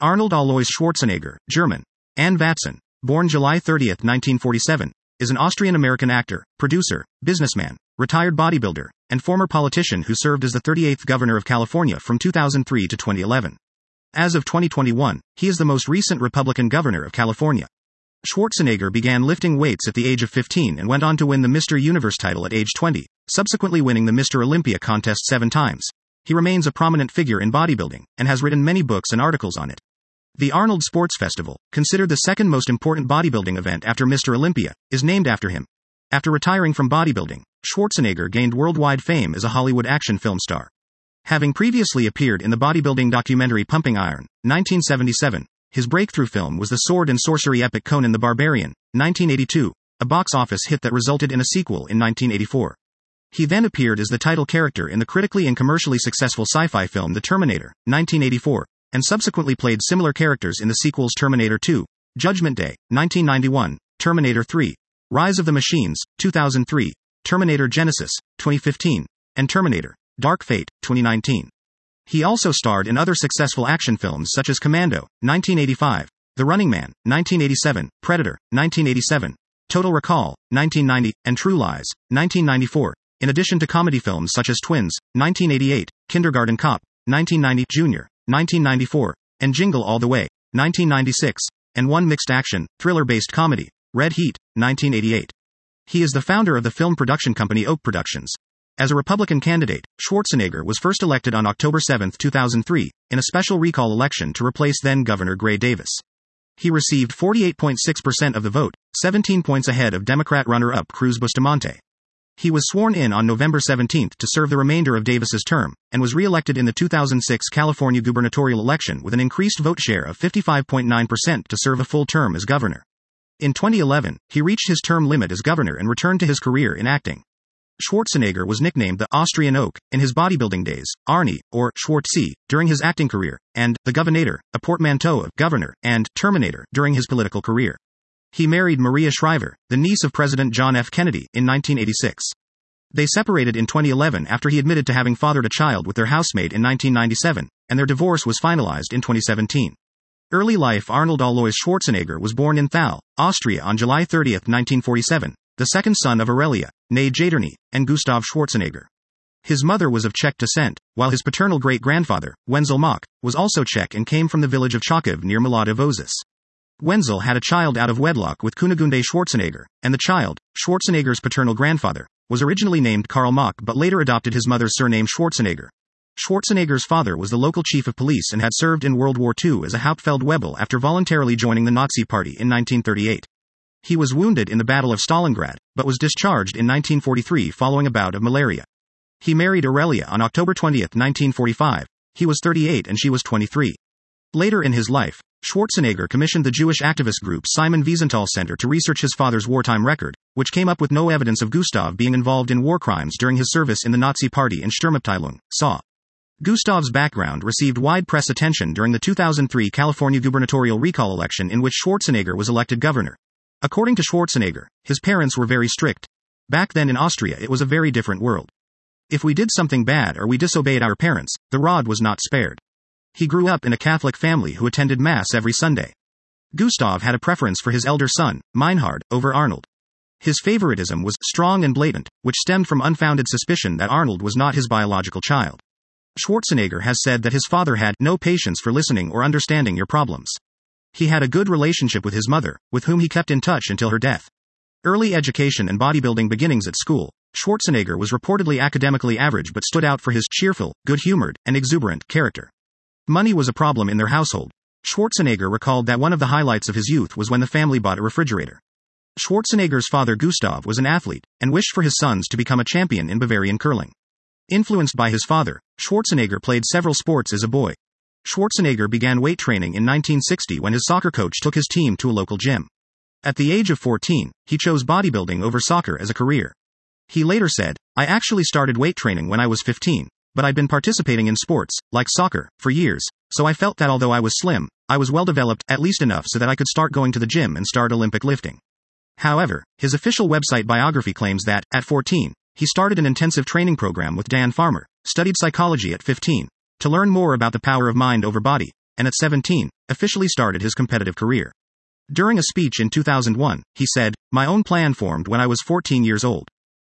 Arnold Alois Schwarzenegger, German. Anne Vatson, born July 30, 1947, is an Austrian American actor, producer, businessman, retired bodybuilder, and former politician who served as the 38th governor of California from 2003 to 2011. As of 2021, he is the most recent Republican governor of California. Schwarzenegger began lifting weights at the age of 15 and went on to win the Mr. Universe title at age 20, subsequently winning the Mr. Olympia contest seven times. He remains a prominent figure in bodybuilding and has written many books and articles on it. The Arnold Sports Festival, considered the second most important bodybuilding event after Mr. Olympia, is named after him. After retiring from bodybuilding, Schwarzenegger gained worldwide fame as a Hollywood action film star. Having previously appeared in the bodybuilding documentary Pumping Iron, 1977, his breakthrough film was the sword and sorcery epic Conan the Barbarian, 1982, a box office hit that resulted in a sequel in 1984. He then appeared as the title character in the critically and commercially successful sci-fi film The Terminator, 1984, and subsequently played similar characters in the sequels Terminator 2, Judgment Day, 1991, Terminator 3, Rise of the Machines, 2003, Terminator Genisys, 2015, and Terminator, Dark Fate, 2019. He also starred in other successful action films such as Commando, 1985, The Running Man, 1987, Predator, 1987, Total Recall, 1990, and True Lies, 1994, in addition to comedy films such as Twins, 1988, Kindergarten Cop, 1990, Junior, 1994, and Jingle All the Way, 1996, and one mixed action, thriller based comedy, Red Heat, 1988. He is the founder of the film production company Oak Productions, as a Republican candidate, Schwarzenegger was first elected on October 7, 2003, in a special recall election to replace then Governor Gray Davis. He received 48.6% of the vote, 17 points ahead of Democrat runner up Cruz Bustamante. He was sworn in on November 17 to serve the remainder of Davis's term, and was re-elected in the 2006 California gubernatorial election with an increased vote share of 55.9% to serve a full term as governor. In 2011, he reached his term limit as governor and returned to his career in acting. Schwarzenegger was nicknamed the Austrian Oak in his bodybuilding days, Arnie, or Schwartzy, during his acting career, and the Governator, a portmanteau of governor, and Terminator during his political career. He married Maria Shriver, the niece of President John F. Kennedy, in 1986. They separated in 2011 after he admitted to having fathered a child with their housemate in 1997, and their divorce was finalized in 2017. Early life Arnold Alois Schwarzenegger was born in Thal, Austria on July 30, 1947, the second son of Aurelia, née Jadrny, and Gustav Schwarzenegger. His mother was of Czech descent, while his paternal great grandfather, Wenzel Mach, was also Czech and came from the village of Chokov near Vožice. Wenzel had a child out of wedlock with Kunigunde Schwarzenegger, and the child, Schwarzenegger's paternal grandfather, was originally named Karl Mach but later adopted his mother's surname Schwarzenegger. Schwarzenegger's father was the local chief of police and had served in World War II as a Hauptfeldwebel after voluntarily joining the Nazi Party in 1938. He was wounded in the Battle of Stalingrad, but was discharged in 1943 following a bout of malaria. He married Aurelia on October 20, 1945. He was 38 and she was 23. Later in his life, Schwarzenegger commissioned the Jewish activist group Simon Wiesenthal Center to research his father's wartime record, which came up with no evidence of Gustav being involved in war crimes during his service in the Nazi Party in Sturmabteilung, SA. Gustav's background received wide press attention during the 2003 California gubernatorial recall election in which Schwarzenegger was elected governor. According to Schwarzenegger, his parents were very strict. Back then in Austria, it was a very different world. If we did something bad or we disobeyed our parents, the rod was not spared. He grew up in a Catholic family who attended Mass every Sunday. Gustav had a preference for his elder son, Meinhard, over Arnold. His favoritism was strong and blatant, which stemmed from unfounded suspicion that Arnold was not his biological child. Schwarzenegger has said that his father had no patience for listening or understanding your problems. He had a good relationship with his mother, with whom he kept in touch until her death. Early education and bodybuilding beginnings at school, Schwarzenegger was reportedly academically average but stood out for his cheerful, good humored, and exuberant character. Money was a problem in their household. Schwarzenegger recalled that one of the highlights of his youth was when the family bought a refrigerator. Schwarzenegger's father Gustav was an athlete, and wished for his sons to become a champion in Bavarian curling. Influenced by his father, Schwarzenegger played several sports as a boy, Schwarzenegger began weight training in 1960 when his soccer coach took his team to a local gym. At the age of 14, he chose bodybuilding over soccer as a career. He later said, I actually started weight training when I was 15, but I'd been participating in sports, like soccer, for years, so I felt that although I was slim, I was well developed, at least enough so that I could start going to the gym and start Olympic lifting. However, his official website biography claims that, at 14, he started an intensive training program with Dan Farmer, studied psychology at 15, to learn more about the power of mind over body, and at 17, officially started his competitive career. During a speech in 2001, he said, My own plan formed when I was 14 years old.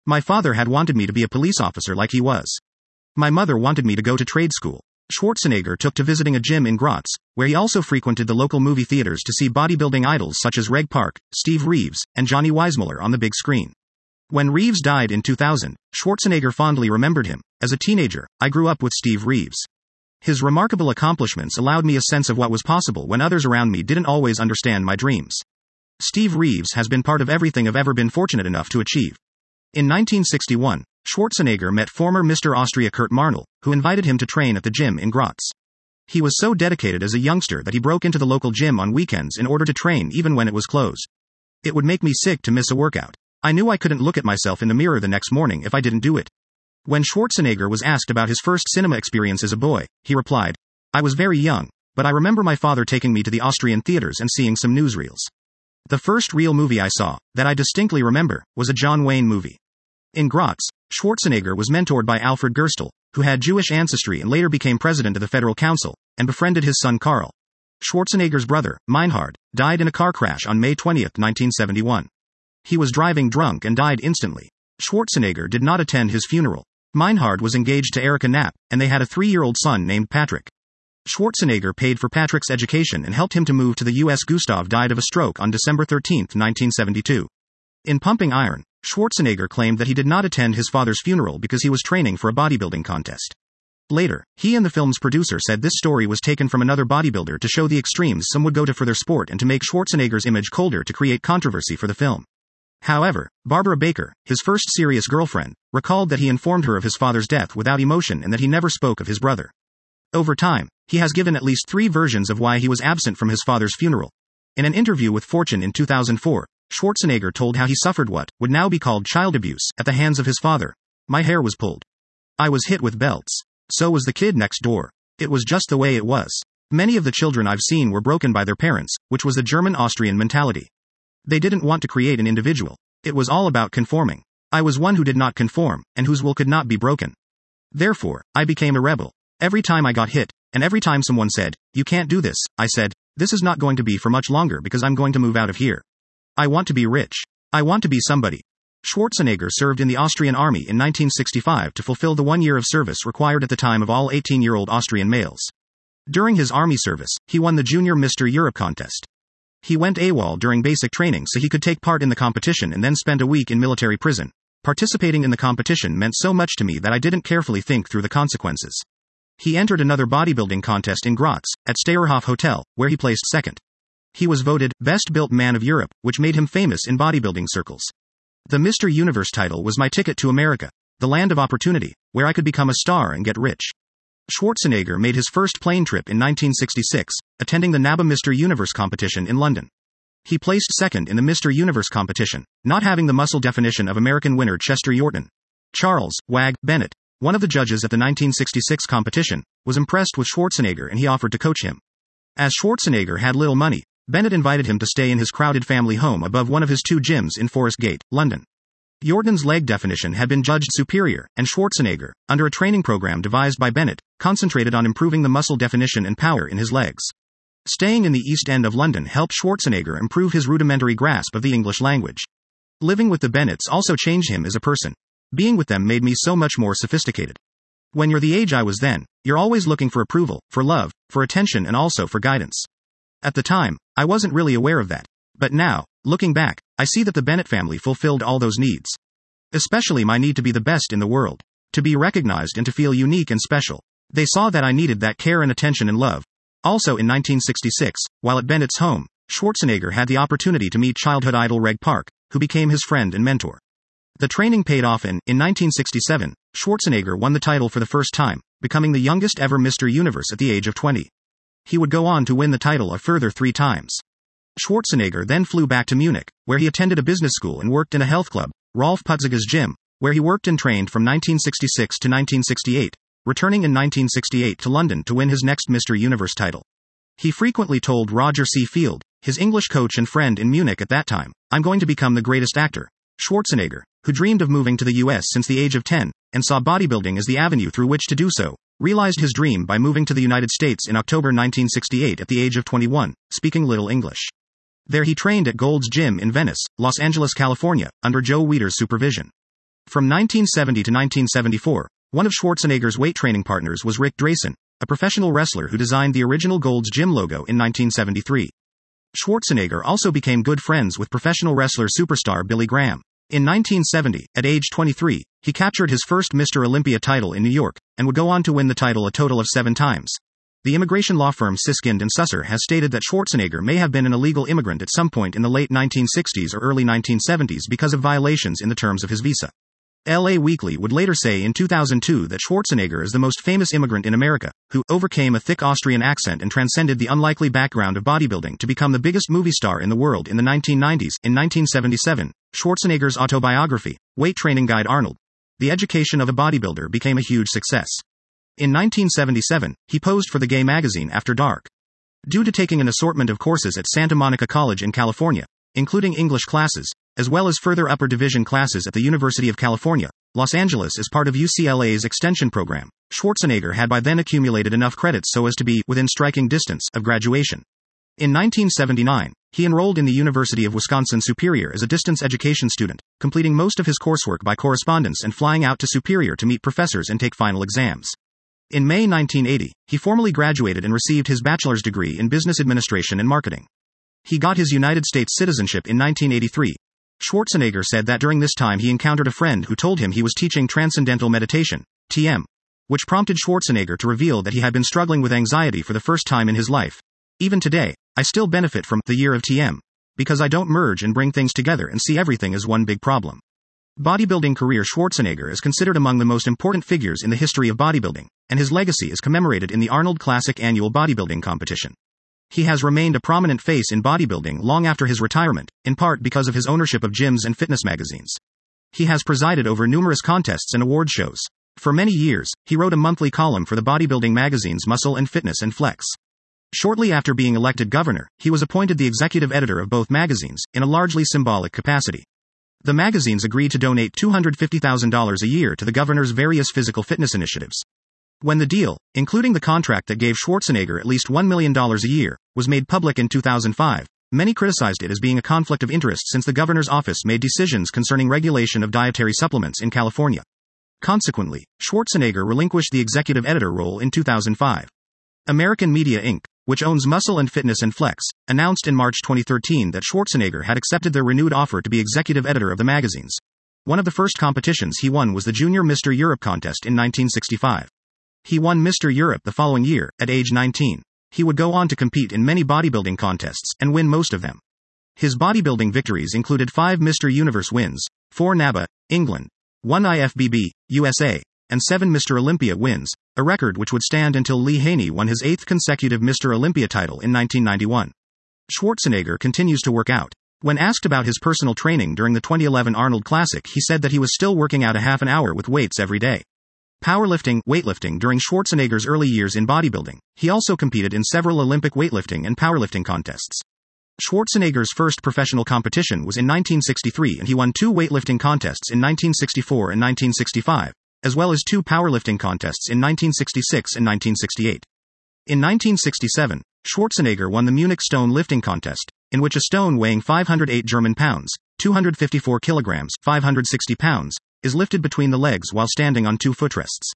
My father had wanted me to be a police officer like he was. My mother wanted me to go to trade school. Schwarzenegger took to visiting a gym in Graz, where he also frequented the local movie theaters to see bodybuilding idols such as Reg Park, Steve Reeves, and Johnny Weissmuller on the big screen. When Reeves died in 2000, Schwarzenegger fondly remembered him. As a teenager, I grew up with Steve Reeves. His remarkable accomplishments allowed me a sense of what was possible when others around me didn't always understand my dreams. Steve Reeves has been part of everything I've ever been fortunate enough to achieve. In 1961, Schwarzenegger met former Mr. Austria Kurt Marnul, who invited him to train at the gym in Graz. He was so dedicated as a youngster that he broke into the local gym on weekends in order to train even when it was closed. It would make me sick to miss a workout. I knew I couldn't look at myself in the mirror the next morning if I didn't do it. When Schwarzenegger was asked about his first cinema experience as a boy, he replied, I was very young, but I remember my father taking me to the Austrian theaters and seeing some newsreels. The first real movie I saw, that I distinctly remember, was a John Wayne movie. In Graz, Schwarzenegger was mentored by Alfred Gerstl, who had Jewish ancestry and later became president of the Federal Council, and befriended his son Karl. Schwarzenegger's brother, Meinhard, died in a car crash on May 20, 1971. He was driving drunk and died instantly. Schwarzenegger did not attend his funeral. Meinhard was engaged to Erika Knapp, and they had a three year old son named Patrick. Schwarzenegger paid for Patrick's education and helped him to move to the U.S. Gustav died of a stroke on December 13, 1972. In Pumping Iron, Schwarzenegger claimed that he did not attend his father's funeral because he was training for a bodybuilding contest. Later, he and the film's producer said this story was taken from another bodybuilder to show the extremes some would go to for their sport and to make Schwarzenegger's image colder to create controversy for the film. However, Barbara Baker, his first serious girlfriend, recalled that he informed her of his father's death without emotion and that he never spoke of his brother. Over time, he has given at least three versions of why he was absent from his father's funeral. In an interview with Fortune in 2004, Schwarzenegger told how he suffered what would now be called child abuse at the hands of his father. My hair was pulled. I was hit with belts. So was the kid next door. It was just the way it was. Many of the children I've seen were broken by their parents, which was the German Austrian mentality. They didn't want to create an individual. It was all about conforming. I was one who did not conform, and whose will could not be broken. Therefore, I became a rebel. Every time I got hit, and every time someone said, You can't do this, I said, This is not going to be for much longer because I'm going to move out of here. I want to be rich. I want to be somebody. Schwarzenegger served in the Austrian army in 1965 to fulfill the one year of service required at the time of all 18 year old Austrian males. During his army service, he won the Junior Mr. Europe contest. He went AWOL during basic training so he could take part in the competition and then spend a week in military prison. Participating in the competition meant so much to me that I didn't carefully think through the consequences. He entered another bodybuilding contest in Graz, at Steirerhof Hotel, where he placed second. He was voted Best Built Man of Europe, which made him famous in bodybuilding circles. The Mr. Universe title was my ticket to America, the land of opportunity, where I could become a star and get rich. Schwarzenegger made his first plane trip in 1966, attending the NABBA Mr. Universe competition in London. He placed second in the Mr. Universe competition, not having the muscle definition of American winner Chester Yorton. Charles, Wag, Bennett, one of the judges at the 1966 competition, was impressed with Schwarzenegger and he offered to coach him. As Schwarzenegger had little money, Bennett invited him to stay in his crowded family home above one of his two gyms in Forest Gate, London. Yorton's leg definition had been judged superior, and Schwarzenegger, under a training program devised by Bennett, concentrated on improving the muscle definition and power in his legs. Staying in the East End of London helped Schwarzenegger improve his rudimentary grasp of the English language. Living with the Bennetts also changed him as a person. Being with them made me so much more sophisticated. When you're the age I was then, you're always looking for approval, for love, for attention, and also for guidance. At the time, I wasn't really aware of that. But now, looking back, I see that the Bennett family fulfilled all those needs. Especially my need to be the best in the world. To be recognized and to feel unique and special. They saw that I needed that care and attention and love. Also in 1966, while at Bennett's home, Schwarzenegger had the opportunity to meet childhood idol Reg Park, who became his friend and mentor. The training paid off and, in 1967, Schwarzenegger won the title for the first time, becoming the youngest ever Mr. Universe at the age of 20. He would go on to win the title a further three times. Schwarzenegger then flew back to Munich, where he attended a business school and worked in a health club, Rolf Putziger's gym, where he worked and trained from 1966 to 1968, returning in 1968 to London to win his next Mr. Universe title. He frequently told Roger C. Field, his English coach and friend in Munich at that time, I'm going to become the greatest actor. Schwarzenegger, who dreamed of moving to the US since the age of 10, and saw bodybuilding as the avenue through which to do so, realized his dream by moving to the United States in October 1968 at the age of 21, speaking little English. There he trained at Gold's Gym in Venice, Los Angeles, California, under Joe Weider's supervision. From 1970 to 1974, one of Schwarzenegger's weight training partners was Rick Drasin, a professional wrestler who designed the original Gold's Gym logo in 1973. Schwarzenegger also became good friends with professional wrestler superstar Billy Graham. In 1970, at age 23, he captured his first Mr. Olympia title in New York, and would go on to win the title a total of seven times. The immigration law firm Siskind and Susser has stated that Schwarzenegger may have been an illegal immigrant at some point in the late 1960s or early 1970s because of violations in the terms of his visa. LA Weekly would later say in 2002 that Schwarzenegger is the most famous immigrant in America, who overcame a thick Austrian accent and transcended the unlikely background of bodybuilding to become the biggest movie star in the world in the 1990s. In 1977, Schwarzenegger's autobiography, Weight Training Guide Arnold, The Education of a Bodybuilder, became a huge success. In 1977, he posed for the gay magazine After Dark. Due to taking an assortment of courses at Santa Monica College in California, including English classes, as well as further upper division classes at the University of California, Los Angeles as part of UCLA's extension program. Schwarzenegger had by then accumulated enough credits so as to be within striking distance of graduation. In 1979, he enrolled in the University of Wisconsin Superior as a distance education student, completing most of his coursework by correspondence and flying out to Superior to meet professors and take final exams. In May 1980, he formally graduated and received his bachelor's degree in business administration and marketing. He got his United States citizenship in 1983, Schwarzenegger said that during this time he encountered a friend who told him he was teaching Transcendental Meditation, TM, which prompted Schwarzenegger to reveal that he had been struggling with anxiety for the first time in his life. Even today, I still benefit from the year of TM, because I don't merge and bring things together and see everything as one big problem. Bodybuilding career Schwarzenegger is considered among the most important figures in the history of bodybuilding, and his legacy is commemorated in the Arnold Classic annual bodybuilding competition. He has remained a prominent face in bodybuilding long after his retirement, in part because of his ownership of gyms and fitness magazines. He has presided over numerous contests and award shows. For many years, he wrote a monthly column for the bodybuilding magazines Muscle and Fitness and Flex. Shortly after being elected governor, he was appointed the executive editor of both magazines, in a largely symbolic capacity. The magazines agreed to donate $250,000 a year to the governor's various physical fitness initiatives. When the deal, including the contract that gave Schwarzenegger at least $1 million a year, was made public in 2005, many criticized it as being a conflict of interest since the governor's office made decisions concerning regulation of dietary supplements in California. Consequently, Schwarzenegger relinquished the executive editor role in 2005. American Media Inc., which owns Muscle and Fitness and Flex, announced in March 2013 that Schwarzenegger had accepted their renewed offer to be executive editor of the magazines. One of the first competitions he won was the Junior Mr. Europe contest in 1965. He won Mr. Europe the following year, at age 19. He would go on to compete in many bodybuilding contests, and win most of them. His bodybuilding victories included five Mr. Universe wins, four NABBA, England, one IFBB, USA, and seven Mr. Olympia wins, a record which would stand until Lee Haney won his eighth consecutive Mr. Olympia title in 1991. Schwarzenegger continues to work out. When asked about his personal training during the 2011 Arnold Classic, he said that he was still working out a half an hour with weights every day. Powerlifting, weightlifting during Schwarzenegger's early years in bodybuilding. He also competed in several Olympic weightlifting and powerlifting contests. Schwarzenegger's first professional competition was in 1963 and he won two weightlifting contests in 1964 and 1965, as well as two powerlifting contests in 1966 and 1968. In 1967, Schwarzenegger won the Munich Stone Lifting Contest, in which a stone weighing 508 German pounds, 254 kilograms, 560 pounds, is lifted between the legs while standing on two footrests.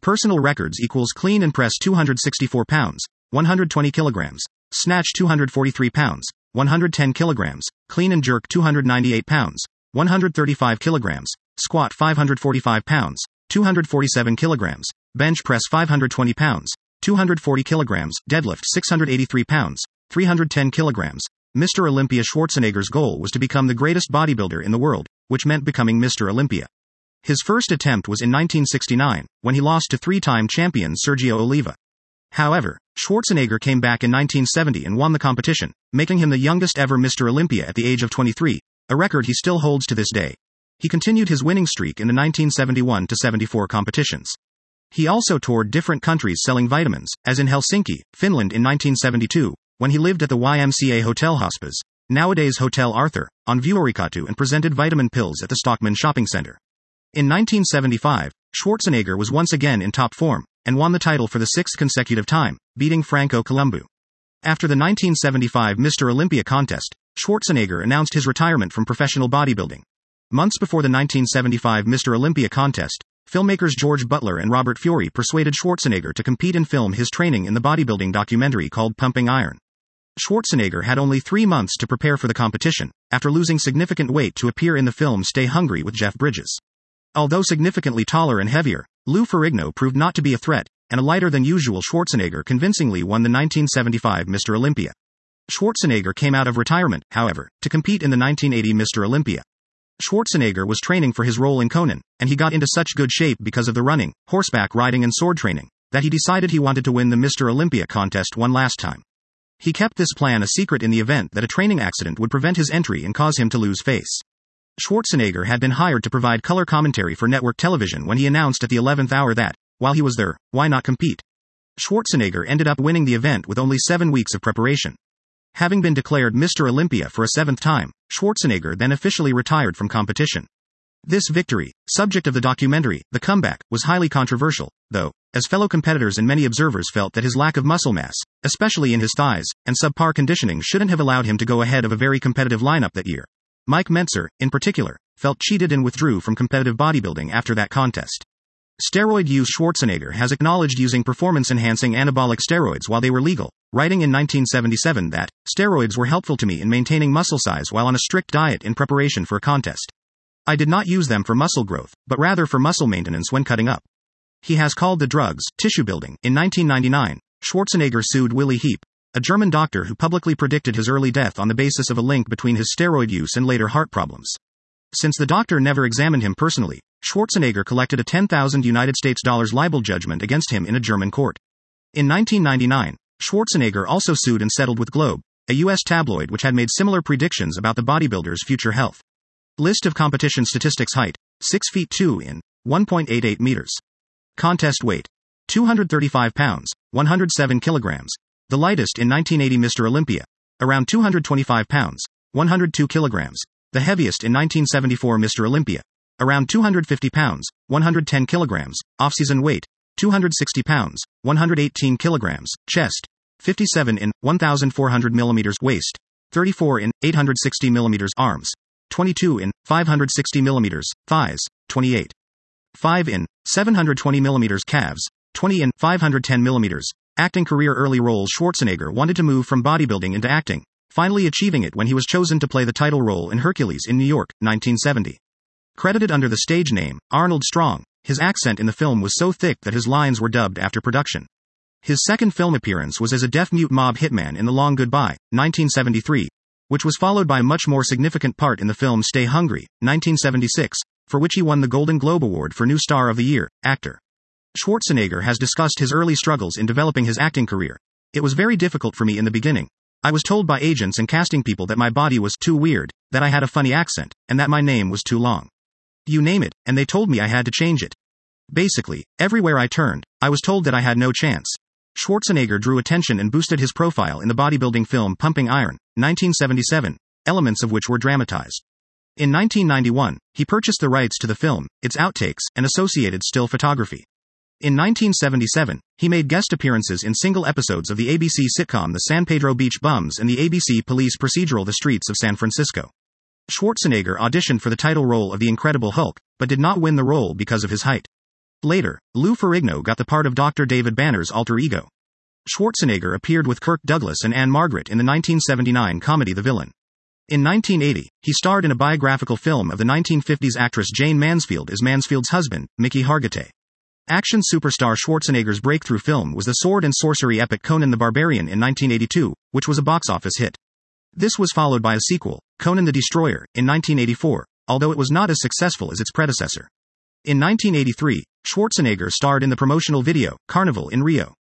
Personal records equals clean and press 264 pounds, 120 kilograms, snatch 243 pounds, 110 kilograms, clean and jerk 298 pounds, 135 kilograms, squat 545 pounds, 247 kilograms, bench press 520 pounds, 240 kilograms, deadlift 683 pounds, 310 kilograms. Mr. Olympia Schwarzenegger's goal was to become the greatest bodybuilder in the world, which meant becoming Mr. Olympia. His first attempt was in 1969, when he lost to three time champion Sergio Oliva. However, Schwarzenegger came back in 1970 and won the competition, making him the youngest ever Mr. Olympia at the age of 23, a record he still holds to this day. He continued his winning streak in the 1971 74 competitions. He also toured different countries selling vitamins, as in Helsinki, Finland in 1972, when he lived at the YMCA Hotel Hospice, nowadays Hotel Arthur, on Vuorikatu and presented vitamin pills at the Stockmann Shopping Center. In 1975, Schwarzenegger was once again in top form, and won the title for the sixth consecutive time, beating Franco Columbu. After the 1975 Mr. Olympia contest, Schwarzenegger announced his retirement from professional bodybuilding. Months before the 1975 Mr. Olympia contest, filmmakers George Butler and Robert Fiore persuaded Schwarzenegger to compete and film his training in the bodybuilding documentary called Pumping Iron. Schwarzenegger had only three months to prepare for the competition, after losing significant weight to appear in the film Stay Hungry with Jeff Bridges. Although significantly taller and heavier, Lou Ferrigno proved not to be a threat, and a lighter than usual Schwarzenegger convincingly won the 1975 Mr. Olympia. Schwarzenegger came out of retirement, however, to compete in the 1980 Mr. Olympia. Schwarzenegger was training for his role in Conan, and he got into such good shape because of the running, horseback riding, and sword training, that he decided he wanted to win the Mr. Olympia contest one last time. He kept this plan a secret in the event that a training accident would prevent his entry and cause him to lose face. Schwarzenegger had been hired to provide color commentary for network television when he announced at the 11th hour that, while he was there, why not compete? Schwarzenegger ended up winning the event with only seven weeks of preparation. Having been declared Mr. Olympia for a seventh time, Schwarzenegger then officially retired from competition. This victory, subject of the documentary, The Comeback, was highly controversial, though, as fellow competitors and many observers felt that his lack of muscle mass, especially in his thighs, and subpar conditioning shouldn't have allowed him to go ahead of a very competitive lineup that year. Mike Mentzer, in particular, felt cheated and withdrew from competitive bodybuilding after that contest. Steroid use Schwarzenegger has acknowledged using performance enhancing anabolic steroids while they were legal, writing in 1977 that, steroids were helpful to me in maintaining muscle size while on a strict diet in preparation for a contest. I did not use them for muscle growth, but rather for muscle maintenance when cutting up. He has called the drugs tissue building. In 1999, Schwarzenegger sued Willy Heep, a German doctor who publicly predicted his early death on the basis of a link between his steroid use and later heart problems. Since the doctor never examined him personally, Schwarzenegger collected a 10,000 United States dollars libel judgment against him in a German court. In 1999, Schwarzenegger also sued and settled with Globe, a U.S. tabloid which had made similar predictions about the bodybuilder's future health. List of competition statistics height 6 feet 2 in 1.88 meters. Contest weight 235 pounds, 107 kilograms. The lightest in 1980 Mr. Olympia, around 225 pounds, 102 kilograms. The heaviest in 1974 Mr. Olympia, around 250 pounds, 110 kilograms. Off-season weight 260 pounds, 118 kilograms. Chest 57 in 1400 millimeters. Waist 34 in 860 millimeters. Arms 22 in 560 millimeters, thighs 28. 5 in 720 millimeters calves, 20 in 510 millimeters. Acting career early roles Schwarzenegger wanted to move from bodybuilding into acting, finally achieving it when he was chosen to play the title role in Hercules in New York, 1970. Credited under the stage name, Arnold Strong, his accent in the film was so thick that his lines were dubbed after production. His second film appearance was as a deaf mute mob hitman in The Long Goodbye, 1973, which was followed by a much more significant part in the film Stay Hungry, 1976, for which he won the Golden Globe Award for New Star of the Year, actor. Schwarzenegger has discussed his early struggles in developing his acting career. It was very difficult for me in the beginning. I was told by agents and casting people that my body was too weird, that I had a funny accent, and that my name was too long. You name it, and they told me I had to change it. Basically, everywhere I turned, I was told that I had no chance. Schwarzenegger drew attention and boosted his profile in the bodybuilding film Pumping Iron, 1977, elements of which were dramatized. In 1991, he purchased the rights to the film, its outtakes, and associated still photography. In 1977, he made guest appearances in single episodes of the ABC sitcom The San Pedro Beach Bums and the ABC police procedural The Streets of San Francisco. Schwarzenegger auditioned for the title role of the Incredible Hulk, but did not win the role because of his height. Later, Lou Ferrigno got the part of Dr. David Banner's alter ego. Schwarzenegger appeared with Kirk Douglas and Ann-Margret in the 1979 comedy The Villain. In 1980, he starred in a biographical film of the 1950s actress Jayne Mansfield as Mansfield's husband, Mickey Hargitay. Action superstar Schwarzenegger's breakthrough film was the sword and sorcery epic Conan the Barbarian in 1982, which was a box office hit. This was followed by a sequel, Conan the Destroyer, in 1984, although it was not as successful as its predecessor. In 1983, Schwarzenegger starred in the promotional video, Carnival in Rio.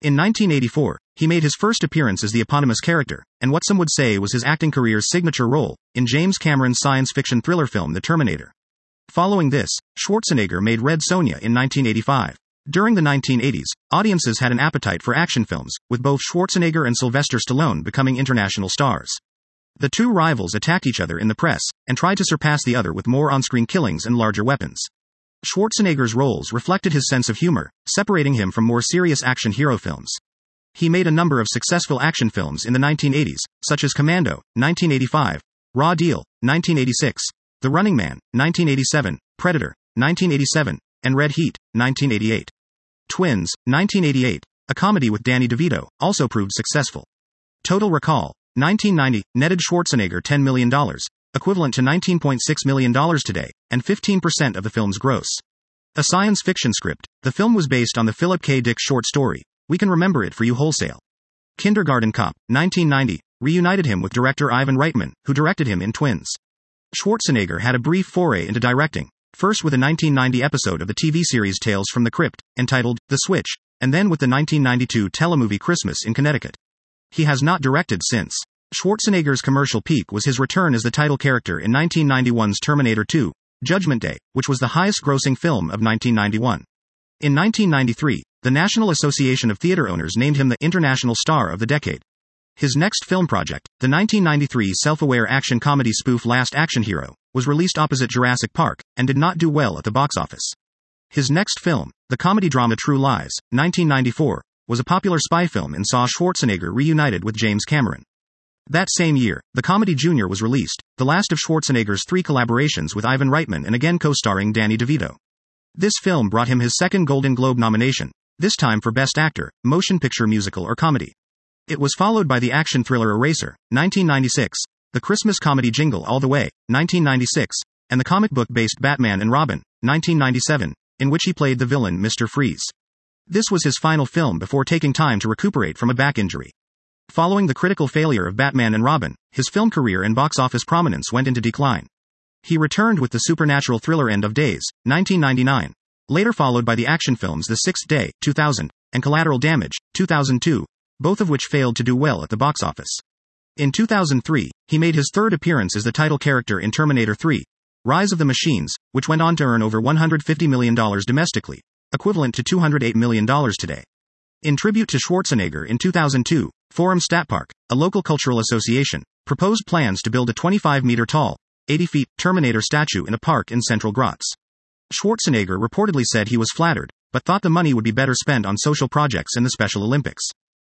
In 1984, he made his first appearance as the eponymous character, and what some would say was his acting career's signature role, in James Cameron's science fiction thriller film The Terminator. Following this, Schwarzenegger made Red Sonja in 1985. During the 1980s, audiences had an appetite for action films, with both Schwarzenegger and Sylvester Stallone becoming international stars. The two rivals attacked each other in the press, and tried to surpass the other with more on screen killings and larger weapons. Schwarzenegger's roles reflected his sense of humor, separating him from more serious action hero films. He made a number of successful action films in the 1980s, such as Commando, 1985, Raw Deal, 1986, The Running Man, 1987, Predator, 1987, and Red Heat, 1988. Twins, 1988, a comedy with Danny DeVito, also proved successful. Total Recall, 1990, netted Schwarzenegger $10 million, equivalent to $19.6 million today, and 15% of the film's gross. A science fiction script, the film was based on the Philip K. Dick short story, We Can Remember It For You Wholesale. Kindergarten Cop, 1990, reunited him with director Ivan Reitman, who directed him in Twins. Schwarzenegger had a brief foray into directing, first with a 1990 episode of the TV series Tales from the Crypt, entitled The Switch, and then with the 1992 telemovie Christmas in Connecticut. He has not directed since. Schwarzenegger's commercial peak was his return as the title character in 1991's Terminator 2, Judgment Day, which was the highest grossing film of 1991. In 1993, the National Association of Theater Owners named him the International Star of the Decade. His next film project, the 1993 self aware action comedy spoof Last Action Hero, was released opposite Jurassic Park and did not do well at the box office. His next film, the comedy drama True Lies, 1994, was a popular spy film and saw Schwarzenegger reunited with James Cameron. That same year, the comedy Junior was released, the last of Schwarzenegger's three collaborations with Ivan Reitman and again co starring Danny DeVito. This film brought him his second Golden Globe nomination, this time for Best Actor, Motion Picture Musical or Comedy. It was followed by the action thriller Eraser, 1996, the Christmas comedy Jingle All the Way, 1996, and the comic book based Batman and Robin, 1997, in which he played the villain Mr. Freeze. This was his final film before taking time to recuperate from a back injury. Following the critical failure of Batman and Robin, his film career and box office prominence went into decline. He returned with the supernatural thriller End of Days, 1999, later followed by the action films The Sixth Day, 2000, and Collateral Damage, 2002, both of which failed to do well at the box office. In 2003, he made his third appearance as the title character in Terminator 3, Rise of the Machines, which went on to earn over $150 million domestically, equivalent to $208 million today. In tribute to Schwarzenegger in 2002, Forum Stadtpark, a local cultural association, proposed plans to build a 25 meter tall, 80 feet Terminator statue in a park in Central Graz. Schwarzenegger reportedly said he was flattered, but thought the money would be better spent on social projects and the Special Olympics.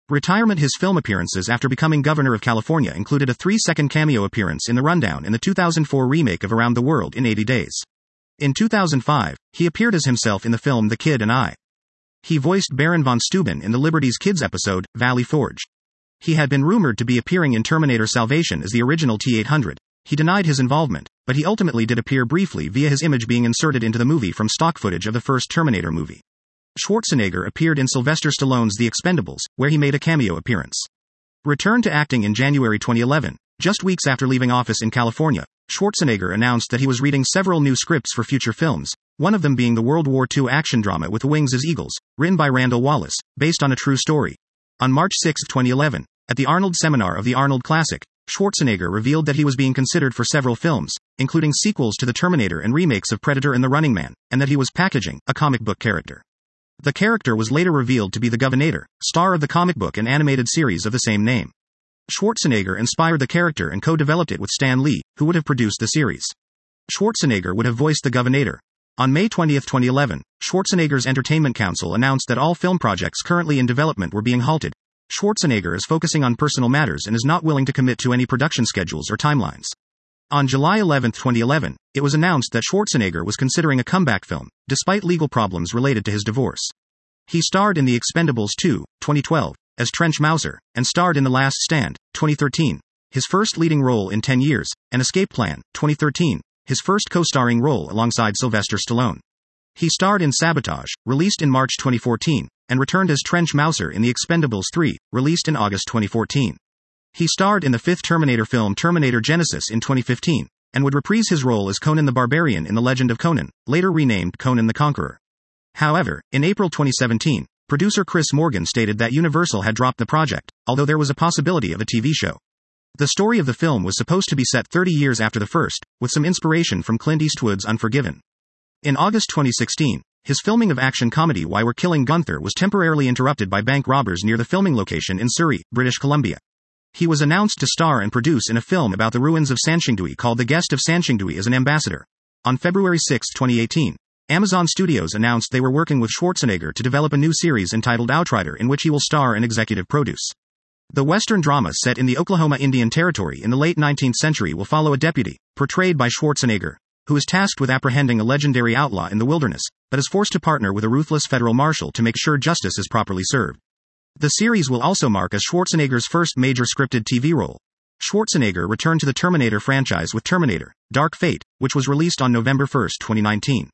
Retirement His film appearances after becoming governor of California included a three second cameo appearance in The Rundown in the 2004 remake of Around the World in 80 Days. In 2005, he appeared as himself in the film The Kid and I. He voiced Baron von Steuben in the Liberty's Kids episode, Valley Forge. He had been rumored to be appearing in Terminator Salvation as the original T 800. He denied his involvement, but he ultimately did appear briefly via his image being inserted into the movie from stock footage of the first Terminator movie. Schwarzenegger appeared in Sylvester Stallone's The Expendables, where he made a cameo appearance. Returned to acting in January 2011, just weeks after leaving office in California, Schwarzenegger announced that he was reading several new scripts for future films, one of them being the World War II action drama With Wings as Eagles, written by Randall Wallace, based on a true story. On March 6, 2011, at the Arnold Seminar of the Arnold Classic, Schwarzenegger revealed that he was being considered for several films, including sequels to The Terminator and remakes of Predator and The Running Man, and that he was packaging a comic book character. The character was later revealed to be the Governator, star of the comic book and animated series of the same name. Schwarzenegger inspired the character and co developed it with Stan Lee, who would have produced the series. Schwarzenegger would have voiced the Governator, on May 20, 2011, Schwarzenegger's Entertainment counsel announced that all film projects currently in development were being halted. Schwarzenegger is focusing on personal matters and is not willing to commit to any production schedules or timelines. On July 11, 2011, it was announced that Schwarzenegger was considering a comeback film, despite legal problems related to his divorce. He starred in The Expendables 2, 2012, as Trench Mauser, and starred in The Last Stand, 2013, his first leading role in 10 years, and Escape Plan, 2013, his first co starring role alongside Sylvester Stallone. He starred in Sabotage, released in March 2014, and returned as Trench Mauser in The Expendables 3, released in August 2014. He starred in the fifth Terminator film Terminator Genisys in 2015, and would reprise his role as Conan the Barbarian in The Legend of Conan, later renamed Conan the Conqueror. However, in April 2017, producer Chris Morgan stated that Universal had dropped the project, although there was a possibility of a TV show. The story of the film was supposed to be set 30 years after the first, with some inspiration from Clint Eastwood's Unforgiven. In August 2016, his filming of action comedy Why We're Killing Gunther was temporarily interrupted by bank robbers near the filming location in Surrey, British Columbia. He was announced to star and produce in a film about the ruins of Sanxingdui called The Guest of Sanxingdui as an ambassador. On February 6, 2018, Amazon Studios announced they were working with Schwarzenegger to develop a new series entitled Outrider in which he will star and executive produce. The Western drama set in the Oklahoma Indian Territory in the late 19th century will follow a deputy, portrayed by Schwarzenegger, who is tasked with apprehending a legendary outlaw in the wilderness, but is forced to partner with a ruthless federal marshal to make sure justice is properly served. The series will also mark as Schwarzenegger's first major scripted TV role. Schwarzenegger returned to the Terminator franchise with Terminator Dark Fate, which was released on November 1, 2019.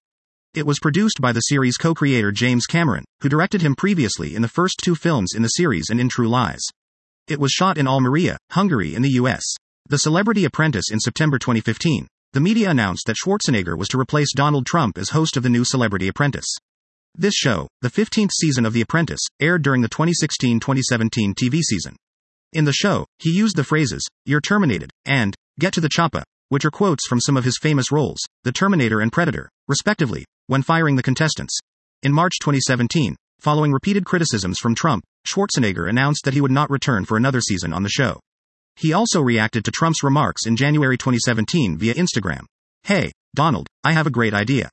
It was produced by the series co creator James Cameron, who directed him previously in the first two films in the series and in True Lies. It was shot in Almeria, Hungary, in the US. The Celebrity Apprentice in September 2015. The media announced that Schwarzenegger was to replace Donald Trump as host of the new Celebrity Apprentice. This show, the 15th season of The Apprentice, aired during the 2016 2017 TV season. In the show, he used the phrases, You're terminated, and, Get to the choppa, which are quotes from some of his famous roles, The Terminator and Predator, respectively, when firing the contestants. In March 2017, following repeated criticisms from Trump, Schwarzenegger announced that he would not return for another season on the show. He also reacted to Trump's remarks in January 2017 via Instagram. Hey, Donald, I have a great idea.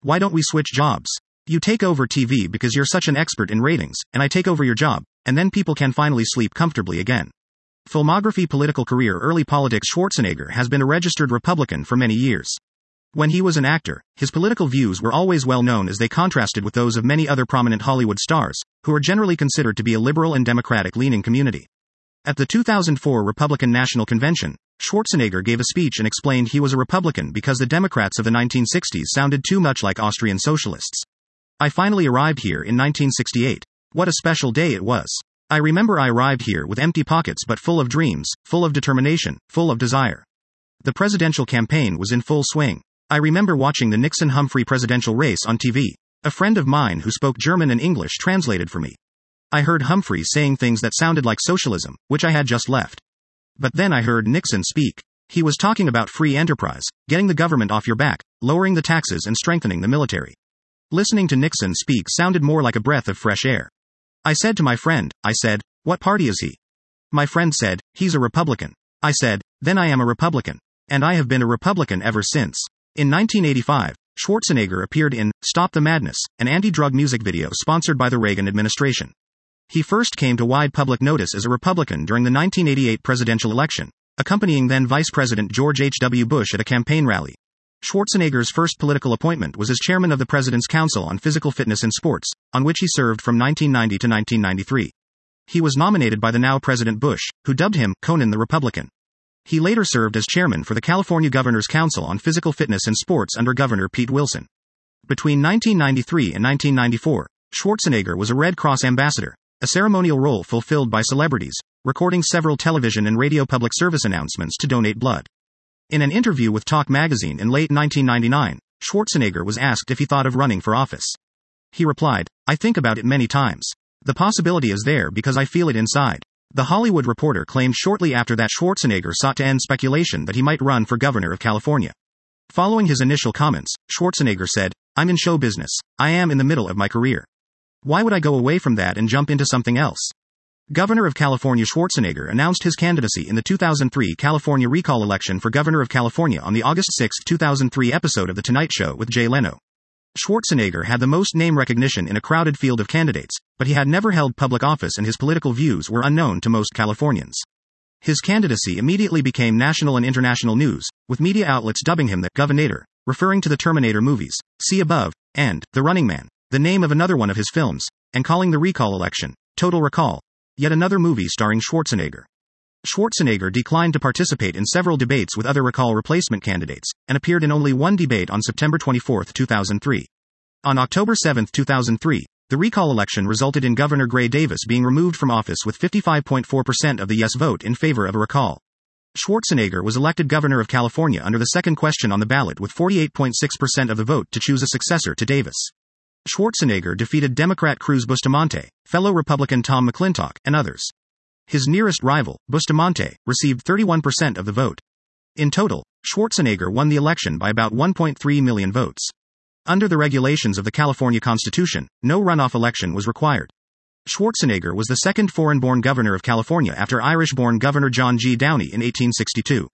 Why don't we switch jobs? You take over TV because you're such an expert in ratings, and I take over your job, and then people can finally sleep comfortably again. Filmography Political career Early politics Schwarzenegger has been a registered Republican for many years. When he was an actor, his political views were always well known as they contrasted with those of many other prominent Hollywood stars, who are generally considered to be a liberal and democratic leaning community. At the 2004 Republican National Convention, Schwarzenegger gave a speech and explained he was a Republican because the Democrats of the 1960s sounded too much like Austrian socialists. I finally arrived here in 1968. What a special day it was. I remember I arrived here with empty pockets but full of dreams, full of determination, full of desire. The presidential campaign was in full swing. I remember watching the Nixon Humphrey presidential race on TV. A friend of mine who spoke German and English translated for me. I heard Humphrey saying things that sounded like socialism, which I had just left. But then I heard Nixon speak. He was talking about free enterprise, getting the government off your back, lowering the taxes and strengthening the military. Listening to Nixon speak sounded more like a breath of fresh air. I said to my friend, I said, what party is he? My friend said, he's a Republican. I said, then I am a Republican. And I have been a Republican ever since. In 1985, Schwarzenegger appeared in Stop the Madness, an anti drug music video sponsored by the Reagan administration. He first came to wide public notice as a Republican during the 1988 presidential election, accompanying then Vice President George H.W. Bush at a campaign rally. Schwarzenegger's first political appointment was as chairman of the President's Council on Physical Fitness and Sports, on which he served from 1990 to 1993. He was nominated by the now President Bush, who dubbed him Conan the Republican. He later served as chairman for the California Governor's Council on Physical Fitness and Sports under Governor Pete Wilson. Between 1993 and 1994, Schwarzenegger was a Red Cross ambassador, a ceremonial role fulfilled by celebrities, recording several television and radio public service announcements to donate blood. In an interview with Talk magazine in late 1999, Schwarzenegger was asked if he thought of running for office. He replied, I think about it many times. The possibility is there because I feel it inside. The Hollywood Reporter claimed shortly after that Schwarzenegger sought to end speculation that he might run for governor of California. Following his initial comments, Schwarzenegger said, I'm in show business. I am in the middle of my career. Why would I go away from that and jump into something else? Governor of California Schwarzenegger announced his candidacy in the 2003 California recall election for Governor of California on the August 6, 2003 episode of The Tonight Show with Jay Leno. Schwarzenegger had the most name recognition in a crowded field of candidates, but he had never held public office and his political views were unknown to most Californians. His candidacy immediately became national and international news, with media outlets dubbing him the Governator, referring to the Terminator movies, See Above, and The Running Man the name of another one of his films, and calling the recall election, Total Recall, yet another movie starring Schwarzenegger. Schwarzenegger declined to participate in several debates with other recall replacement candidates, and appeared in only one debate on September 24, 2003. On October 7, 2003, the recall election resulted in Governor Gray Davis being removed from office with 55.4% of the yes vote in favor of a recall. Schwarzenegger was elected governor of California under the second question on the ballot with 48.6% of the vote to choose a successor to Davis. Schwarzenegger defeated Democrat Cruz Bustamante, fellow Republican Tom McClintock, and others. His nearest rival, Bustamante, received 31% of the vote. In total, Schwarzenegger won the election by about 1.3 million votes. Under the regulations of the California Constitution, no runoff election was required. Schwarzenegger was the second foreign born governor of California after Irish born Governor John G. Downey in 1862.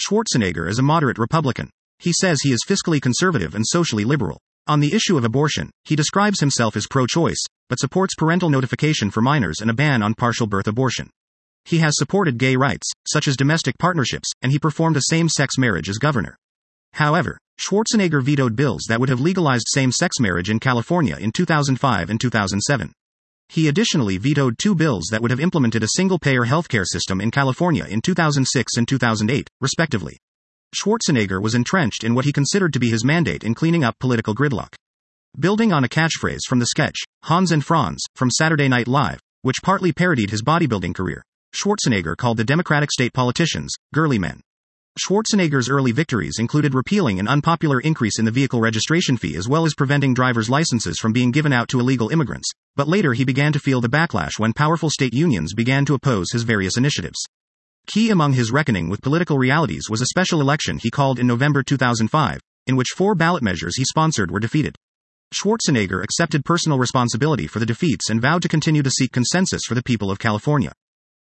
Schwarzenegger is a moderate Republican. He says he is fiscally conservative and socially liberal. On the issue of abortion, he describes himself as pro choice, but supports parental notification for minors and a ban on partial birth abortion. He has supported gay rights, such as domestic partnerships, and he performed a same sex marriage as governor. However, Schwarzenegger vetoed bills that would have legalized same sex marriage in California in 2005 and 2007. He additionally vetoed two bills that would have implemented a single payer healthcare system in California in 2006 and 2008, respectively. Schwarzenegger was entrenched in what he considered to be his mandate in cleaning up political gridlock. Building on a catchphrase from the sketch, Hans and Franz, from Saturday Night Live, which partly parodied his bodybuilding career, Schwarzenegger called the Democratic state politicians, girly men. Schwarzenegger's early victories included repealing an unpopular increase in the vehicle registration fee as well as preventing driver's licenses from being given out to illegal immigrants, but later he began to feel the backlash when powerful state unions began to oppose his various initiatives. Key among his reckoning with political realities was a special election he called in November 2005, in which four ballot measures he sponsored were defeated. Schwarzenegger accepted personal responsibility for the defeats and vowed to continue to seek consensus for the people of California.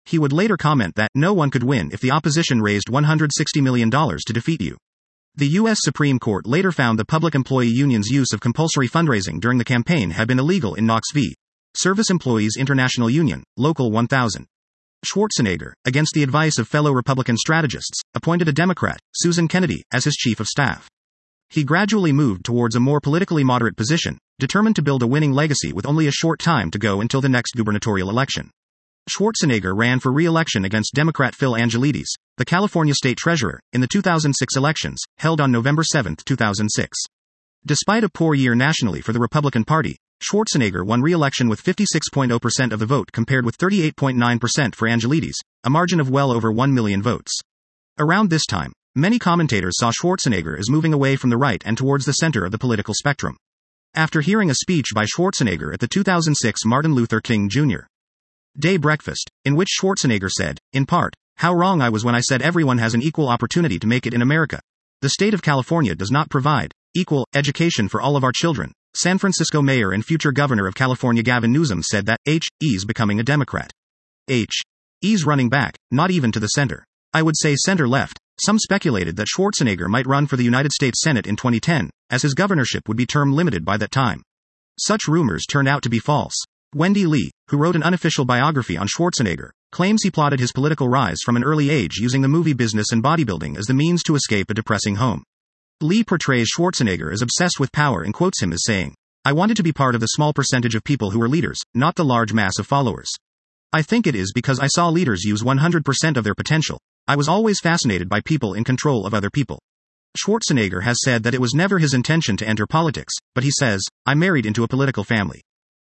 He would later comment that no one could win if the opposition raised $160 million to defeat you. The U.S. Supreme Court later found the Public Employee Union's use of compulsory fundraising during the campaign had been illegal in Knox v. Service Employees International Union, Local 1000. Schwarzenegger, against the advice of fellow Republican strategists, appointed a Democrat, Susan Kennedy, as his chief of staff. He gradually moved towards a more politically moderate position, determined to build a winning legacy with only a short time to go until the next gubernatorial election. Schwarzenegger ran for re-election against Democrat Phil Angelides, the California state treasurer, in the 2006 elections, held on November 7, 2006. Despite a poor year nationally for the Republican Party, Schwarzenegger won re-election with 56.0% of the vote compared with 38.9% for Angelides, a margin of well over 1 million votes. Around this time, many commentators saw Schwarzenegger as moving away from the right and towards the center of the political spectrum. After hearing a speech by Schwarzenegger at the 2006 Martin Luther King Jr. Day Breakfast, in which Schwarzenegger said, in part, How wrong I was when I said everyone has an equal opportunity to make it in America. The state of California does not provide equal education for all of our children. San Francisco Mayor and future Governor of California Gavin Newsom said that H. E.'s becoming a Democrat. H. E.'s running back, not even to the center. I would say center left. Some speculated that Schwarzenegger might run for the United States Senate in 2010, as his governorship would be term limited by that time. Such rumors turned out to be false. Wendy Lee, who wrote an unofficial biography on Schwarzenegger, claims he plotted his political rise from an early age using the movie business and bodybuilding as the means to escape a depressing home. Lee portrays Schwarzenegger as obsessed with power and quotes him as saying, I wanted to be part of the small percentage of people who are leaders, not the large mass of followers. I think it is because I saw leaders use 100% of their potential. I was always fascinated by people in control of other people. Schwarzenegger has said that it was never his intention to enter politics, but he says, I married into a political family.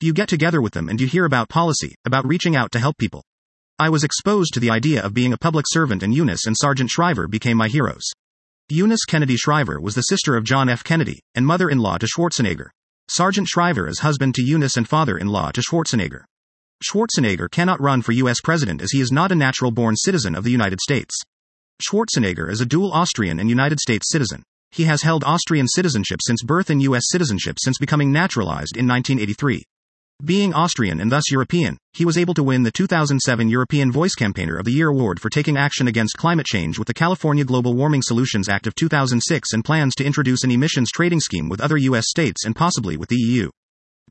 You get together with them and you hear about policy, about reaching out to help people. I was exposed to the idea of being a public servant and Eunice and Sargent Shriver became my heroes. Eunice Kennedy Shriver was the sister of John F. Kennedy, and mother-in-law to Schwarzenegger. Sargent Shriver is husband to Eunice and father-in-law to Schwarzenegger. Schwarzenegger cannot run for U.S. president as he is not a natural-born citizen of the United States. Schwarzenegger is a dual Austrian and United States citizen. He has held Austrian citizenship since birth and U.S. citizenship since becoming naturalized in 1983. Being Austrian and thus European, he was able to win the 2007 European Voice Campaigner of the Year award for taking action against climate change with the California Global Warming Solutions Act of 2006 and plans to introduce an emissions trading scheme with other U.S. states and possibly with the EU.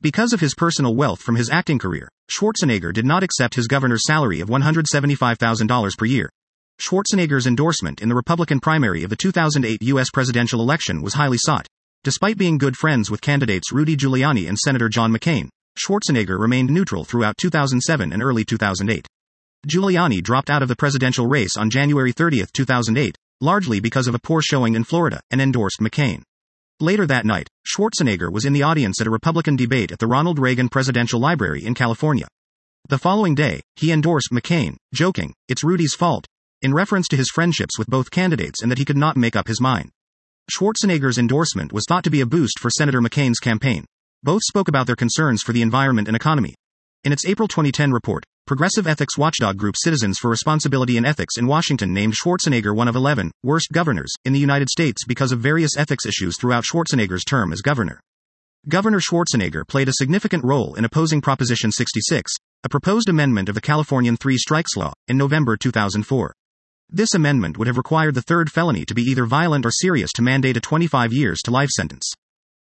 Because of his personal wealth from his acting career, Schwarzenegger did not accept his governor's salary of $175,000 per year. Schwarzenegger's endorsement in the Republican primary of the 2008 U.S. presidential election was highly sought. Despite being good friends with candidates Rudy Giuliani and Senator John McCain, Schwarzenegger remained neutral throughout 2007 and early 2008. Giuliani dropped out of the presidential race on January 30, 2008, largely because of a poor showing in Florida, and endorsed McCain. Later that night, Schwarzenegger was in the audience at a Republican debate at the Ronald Reagan Presidential Library in California. The following day, he endorsed McCain, joking, it's Rudy's fault, in reference to his friendships with both candidates and that he could not make up his mind. Schwarzenegger's endorsement was thought to be a boost for Senator McCain's campaign. Both spoke about their concerns for the environment and economy. In its April 2010 report, progressive ethics watchdog group Citizens for Responsibility and Ethics in Washington named Schwarzenegger one of 11 worst governors in the United States because of various ethics issues throughout Schwarzenegger's term as governor. Governor Schwarzenegger played a significant role in opposing Proposition 66, a proposed amendment of the Californian three strikes law, in November 2004. This amendment would have required the third felony to be either violent or serious to mandate a 25 years to life sentence.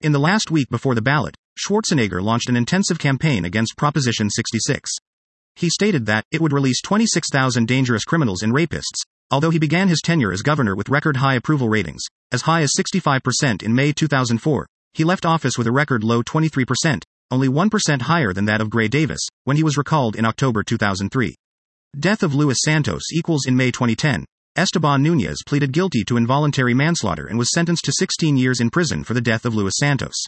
In the last week before the ballot, Schwarzenegger launched an intensive campaign against Proposition 66. He stated that it would release 26,000 dangerous criminals and rapists, although he began his tenure as governor with record high approval ratings, as high as 65% in May 2004. He left office with a record low 23%, only 1% higher than that of Gray Davis, when he was recalled in October 2003. Death of Luis Santos equals in May 2010. Esteban Nunez pleaded guilty to involuntary manslaughter and was sentenced to 16 years in prison for the death of Luis Santos.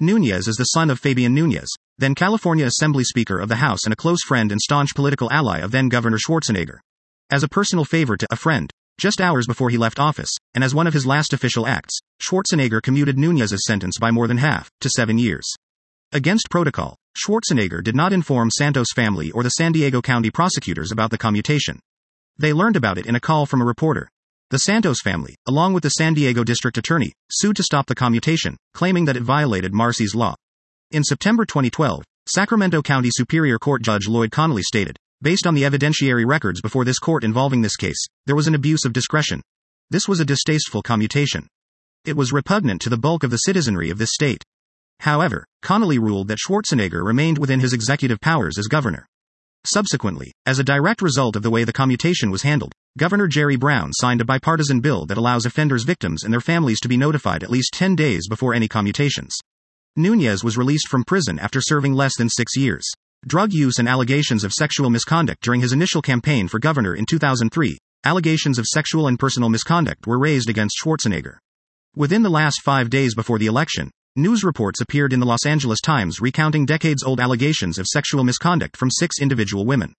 Nunez is the son of Fabian Nunez, then California Assembly Speaker of the House and a close friend and staunch political ally of then Governor Schwarzenegger. As a personal favor to a friend, just hours before he left office, and as one of his last official acts, Schwarzenegger commuted Nunez's sentence by more than half, to seven years. Against protocol, Schwarzenegger did not inform Santos' family or the San Diego County prosecutors about the commutation. They learned about it in a call from a reporter. The Santos family, along with the San Diego district attorney, sued to stop the commutation, claiming that it violated Marsy's law. In September 2012, Sacramento County Superior Court Judge Lloyd Connolly stated, based on the evidentiary records before this court involving this case, there was an abuse of discretion. This was a distasteful commutation. It was repugnant to the bulk of the citizenry of this state. However, Connolly ruled that Schwarzenegger remained within his executive powers as governor. Subsequently, as a direct result of the way the commutation was handled, Governor Jerry Brown signed a bipartisan bill that allows offenders' victims and their families to be notified at least 10 days before any commutations. Nunez was released from prison after serving less than six years. Drug use and allegations of sexual misconduct during his initial campaign for governor in 2003. Allegations of sexual and personal misconduct were raised against Schwarzenegger. Within the last five days before the election, news reports appeared in the Los Angeles Times recounting decades old allegations of sexual misconduct from six individual women.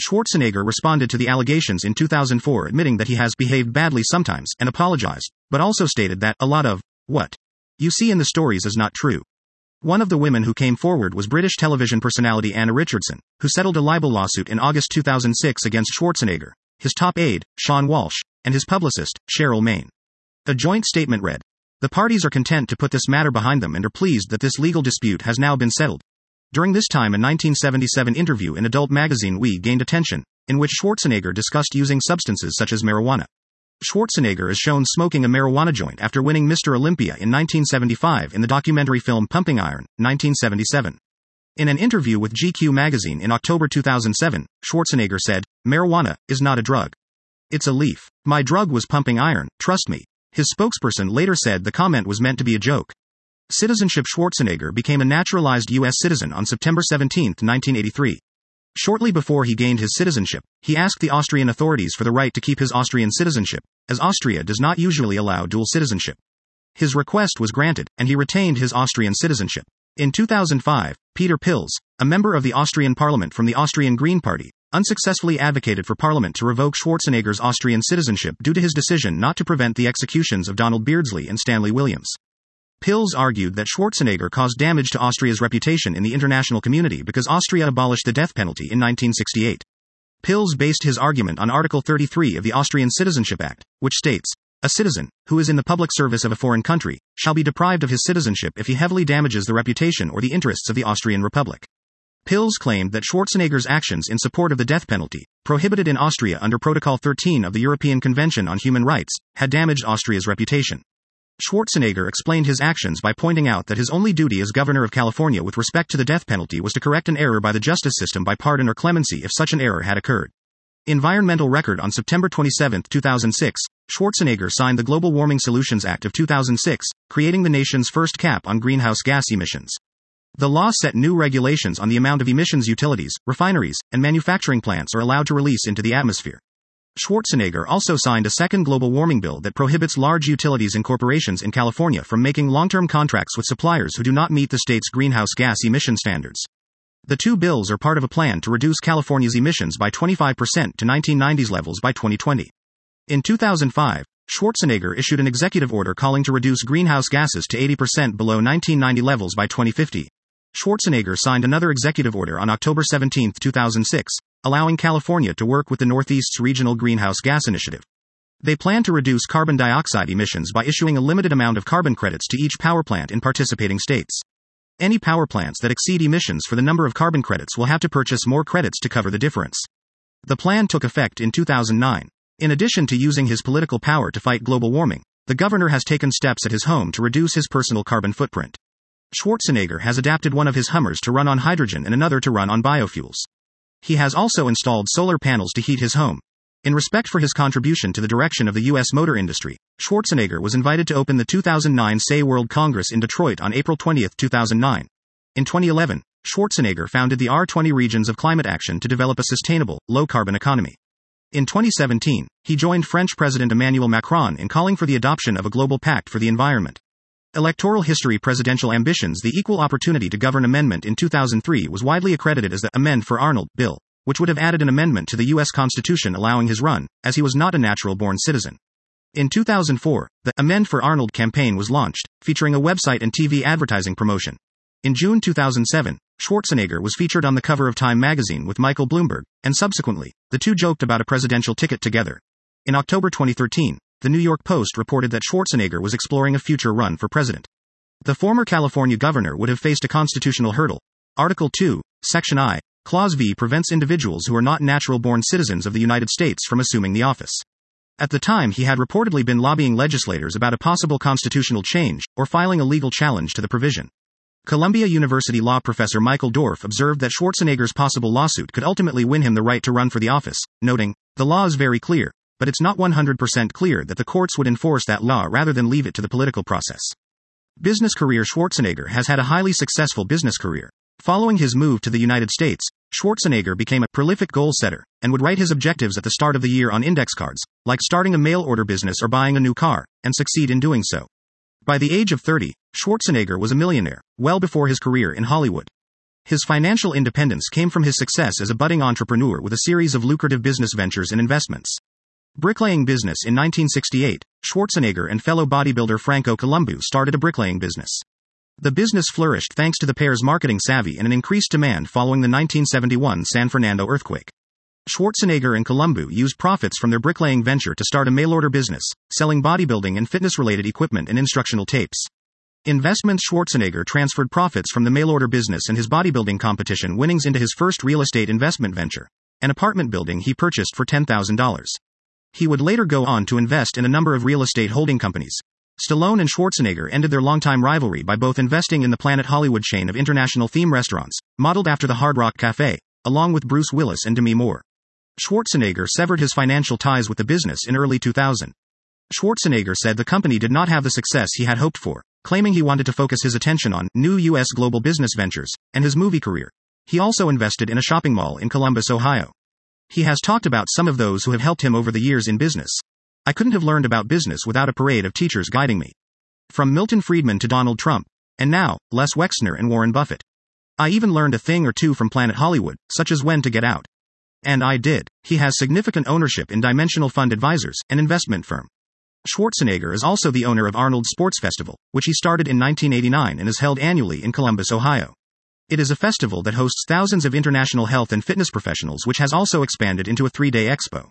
Schwarzenegger responded to the allegations in 2004 admitting that he has behaved badly sometimes and apologized, but also stated that a lot of what you see in the stories is not true. One of the women who came forward was British television personality Anna Richardson, who settled a libel lawsuit in August 2006 against Schwarzenegger, his top aide, Sean Walsh, and his publicist, Sheryl Main. A joint statement read The parties are content to put this matter behind them and are pleased that this legal dispute has now been settled, during this time, a 1977 interview in adult magazine Oui gained attention, in which Schwarzenegger discussed using substances such as marijuana. Schwarzenegger is shown smoking a marijuana joint after winning Mr. Olympia in 1975 in the documentary film Pumping Iron, 1977. In an interview with GQ magazine in October 2007, Schwarzenegger said, Marijuana is not a drug. It's a leaf. My drug was pumping iron, trust me. His spokesperson later said the comment was meant to be a joke. Citizenship Schwarzenegger became a naturalized U.S. citizen on September 17, 1983. Shortly before he gained his citizenship, he asked the Austrian authorities for the right to keep his Austrian citizenship, as Austria does not usually allow dual citizenship. His request was granted, and he retained his Austrian citizenship. In 2005, Peter Pilz, a member of the Austrian parliament from the Austrian Green Party, unsuccessfully advocated for parliament to revoke Schwarzenegger's Austrian citizenship due to his decision not to prevent the executions of Donald Beardslee and Stanley Williams. Pilz argued that Schwarzenegger caused damage to Austria's reputation in the international community because Austria abolished the death penalty in 1968. Pilz based his argument on Article 33 of the Austrian Citizenship Act, which states, a citizen, who is in the public service of a foreign country, shall be deprived of his citizenship if he heavily damages the reputation or the interests of the Austrian Republic. Pilz claimed that Schwarzenegger's actions in support of the death penalty, prohibited in Austria under Protocol 13 of the European Convention on Human Rights, had damaged Austria's reputation. Schwarzenegger explained his actions by pointing out that his only duty as governor of California with respect to the death penalty was to correct an error by the justice system by pardon or clemency if such an error had occurred. Environmental Record on September 27, 2006, Schwarzenegger signed the Global Warming Solutions Act of 2006, creating the nation's first cap on greenhouse gas emissions. The law set new regulations on the amount of emissions utilities, refineries, and manufacturing plants are allowed to release into the atmosphere. Schwarzenegger also signed a second global warming bill that prohibits large utilities and corporations in California from making long term contracts with suppliers who do not meet the state's greenhouse gas emission standards. The two bills are part of a plan to reduce California's emissions by 25% to 1990s levels by 2020. In 2005, Schwarzenegger issued an executive order calling to reduce greenhouse gases to 80% below 1990 levels by 2050. Schwarzenegger signed another executive order on October 17, 2006, allowing California to work with the Northeast's Regional Greenhouse Gas Initiative. They plan to reduce carbon dioxide emissions by issuing a limited amount of carbon credits to each power plant in participating states. Any power plants that exceed emissions for the number of carbon credits will have to purchase more credits to cover the difference. The plan took effect in 2009. In addition to using his political power to fight global warming, the governor has taken steps at his home to reduce his personal carbon footprint. Schwarzenegger has adapted one of his Hummers to run on hydrogen and another to run on biofuels. He has also installed solar panels to heat his home. In respect for his contribution to the direction of the U.S. motor industry, Schwarzenegger was invited to open the 2009 SAE World Congress in Detroit on April 20, 2009. In 2011, Schwarzenegger founded the R20 Regions of Climate Action to develop a sustainable, low carbon economy. In 2017, he joined French President Emmanuel Macron in calling for the adoption of a global pact for the environment. Electoral history Presidential ambitions The Equal Opportunity to Govern Amendment in 2003 was widely accredited as the Amend for Arnold bill, which would have added an amendment to the U.S. Constitution allowing his run, as he was not a natural born citizen. In 2004, the Amend for Arnold campaign was launched, featuring a website and TV advertising promotion. In June 2007, Schwarzenegger was featured on the cover of Time magazine with Michael Bloomberg, and subsequently, the two joked about a presidential ticket together. In October 2013, the New York Post reported that Schwarzenegger was exploring a future run for president. The former California governor would have faced a constitutional hurdle. Article 2, Section I, Clause V prevents individuals who are not natural born citizens of the United States from assuming the office. At the time, he had reportedly been lobbying legislators about a possible constitutional change, or filing a legal challenge to the provision. Columbia University law professor Michael Dorf observed that Schwarzenegger's possible lawsuit could ultimately win him the right to run for the office, noting, The law is very clear, but it's not 100% clear that the courts would enforce that law rather than leave it to the political process. Business career Schwarzenegger has had a highly successful business career. Following his move to the United States, Schwarzenegger became a prolific goal setter and would write his objectives at the start of the year on index cards, like starting a mail order business or buying a new car, and succeed in doing so. By the age of 30, Schwarzenegger was a millionaire, well before his career in Hollywood. His financial independence came from his success as a budding entrepreneur with a series of lucrative business ventures and investments. Bricklaying business In 1968, Schwarzenegger and fellow bodybuilder Franco Columbu started a bricklaying business. The business flourished thanks to the pair's marketing savvy and an increased demand following the 1971 San Fernando earthquake. Schwarzenegger and Columbu used profits from their bricklaying venture to start a mail order business, selling bodybuilding and fitness related equipment and instructional tapes. Investments Schwarzenegger transferred profits from the mail order business and his bodybuilding competition winnings into his first real estate investment venture, an apartment building he purchased for $10,000. He would later go on to invest in a number of real estate holding companies. Stallone and Schwarzenegger ended their longtime rivalry by both investing in the Planet Hollywood chain of international theme restaurants, modeled after the Hard Rock Cafe, along with Bruce Willis and Demi Moore. Schwarzenegger severed his financial ties with the business in early 2000. Schwarzenegger said the company did not have the success he had hoped for, claiming he wanted to focus his attention on new U.S. global business ventures and his movie career. He also invested in a shopping mall in Columbus, Ohio. He has talked about some of those who have helped him over the years in business. I couldn't have learned about business without a parade of teachers guiding me. From Milton Friedman to Donald Trump. And now, Les Wexner and Warren Buffett. I even learned a thing or two from Planet Hollywood, such as when to get out. And I did. He has significant ownership in Dimensional Fund Advisors, an investment firm. Schwarzenegger is also the owner of Arnold Sports Festival, which he started in 1989 and is held annually in Columbus, Ohio. It is a festival that hosts thousands of international health and fitness professionals which has also expanded into a three-day expo.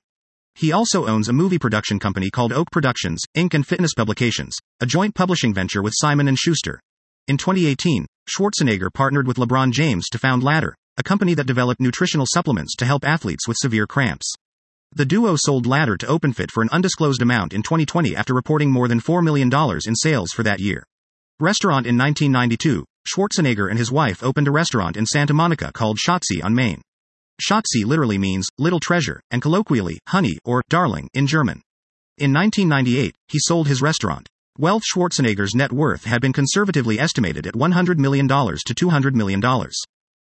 He also owns a movie production company called Oak Productions, Inc. and Fitness Publications, a joint publishing venture with Simon & Schuster. In 2018, Schwarzenegger partnered with LeBron James to found Ladder, a company that developed nutritional supplements to help athletes with severe cramps. The duo sold Ladder to OpenFit for an undisclosed amount in 2020 after reporting more than $4 million in sales for that year. Restaurant in 1992, Schwarzenegger and his wife opened a restaurant in Santa Monica called Schatzi on Main. Schatzi literally means little treasure, and colloquially, honey, or darling, in German. In 1998, he sold his restaurant. Wealth Schwarzenegger's net worth had been conservatively estimated at $100 million to $200 million.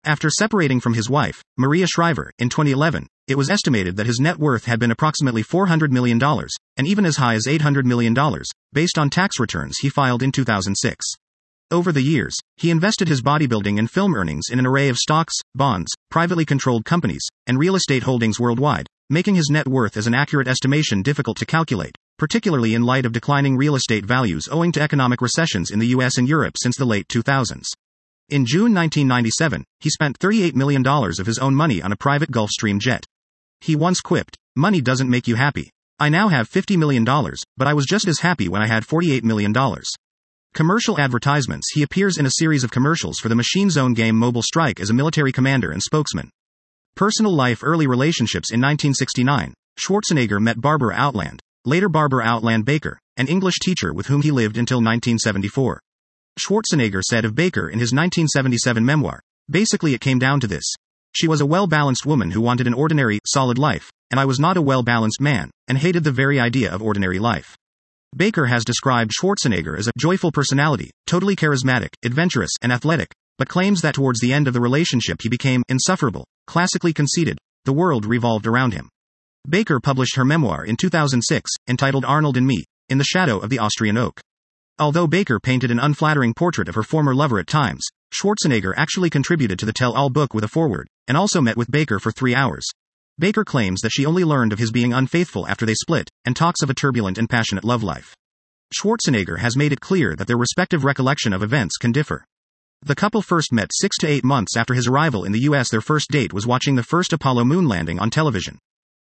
After separating from his wife, Maria Shriver, in 2011, it was estimated that his net worth had been approximately $400 million, and even as high as $800 million, based on tax returns he filed in 2006. Over the years, he invested his bodybuilding and film earnings in an array of stocks, bonds, privately controlled companies, and real estate holdings worldwide, making his net worth as an accurate estimation difficult to calculate, particularly in light of declining real estate values owing to economic recessions in the US and Europe since the late 2000s. In June 1997, he spent $38 million of his own money on a private Gulfstream jet. He once quipped, Money doesn't make you happy. I now have $50 million, but I was just as happy when I had $48 million. Commercial advertisements He appears in a series of commercials for the Machine Zone game Mobile Strike as a military commander and spokesman. Personal life Early relationships In 1969, Schwarzenegger met Barbara Outland, later Barbara Outland Baker, an English teacher with whom he lived until 1974. Schwarzenegger said of Baker in his 1977 memoir, Basically, it came down to this. She was a well balanced woman who wanted an ordinary, solid life, and I was not a well balanced man, and hated the very idea of ordinary life. Baker has described Schwarzenegger as a joyful personality, totally charismatic, adventurous, and athletic, but claims that towards the end of the relationship he became insufferable, classically conceited, the world revolved around him. Baker published her memoir in 2006, entitled Arnold and Me, in the shadow of the Austrian oak. Although Baker painted an unflattering portrait of her former lover at times, Schwarzenegger actually contributed to the tell all book with a foreword, and also met with Baker for three hours. Baker claims that she only learned of his being unfaithful after they split, and talks of a turbulent and passionate love life. Schwarzenegger has made it clear that their respective recollection of events can differ. The couple first met six to eight months after his arrival in the US. Their first date was watching the first Apollo moon landing on television.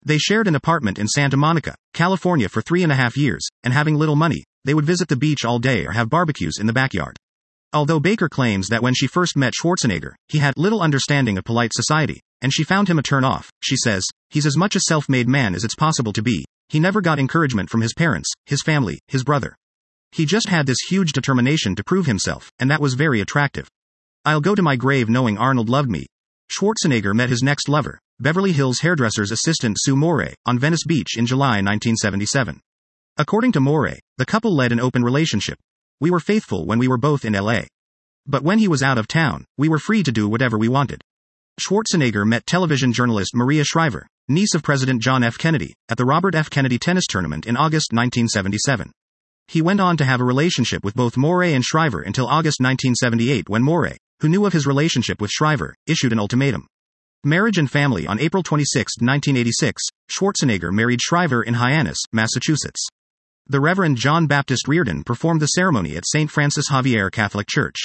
They shared an apartment in Santa Monica, California for three and a half years, and having little money, they would visit the beach all day or have barbecues in the backyard. Although Baker claims that when she first met Schwarzenegger, he had little understanding of polite society, and she found him a turn off, she says, he's as much a self made man as it's possible to be. He never got encouragement from his parents, his family, his brother. He just had this huge determination to prove himself, and that was very attractive. I'll go to my grave knowing Arnold loved me. Schwarzenegger met his next lover, Beverly Hills hairdresser's assistant Sue Morey, on Venice Beach in July 1977. According to Morey, the couple led an open relationship. We were faithful when we were both in LA. But when he was out of town, we were free to do whatever we wanted. Schwarzenegger met television journalist Maria Shriver, niece of President John F. Kennedy, at the Robert F. Kennedy tennis tournament in August 1977. He went on to have a relationship with both Morey and Shriver until August 1978 when Morey, who knew of his relationship with Shriver, issued an ultimatum. Marriage and Family On April 26, 1986, Schwarzenegger married Shriver in Hyannis, Massachusetts. The Reverend John Baptist Reardon performed the ceremony at St. Francis Xavier Catholic Church.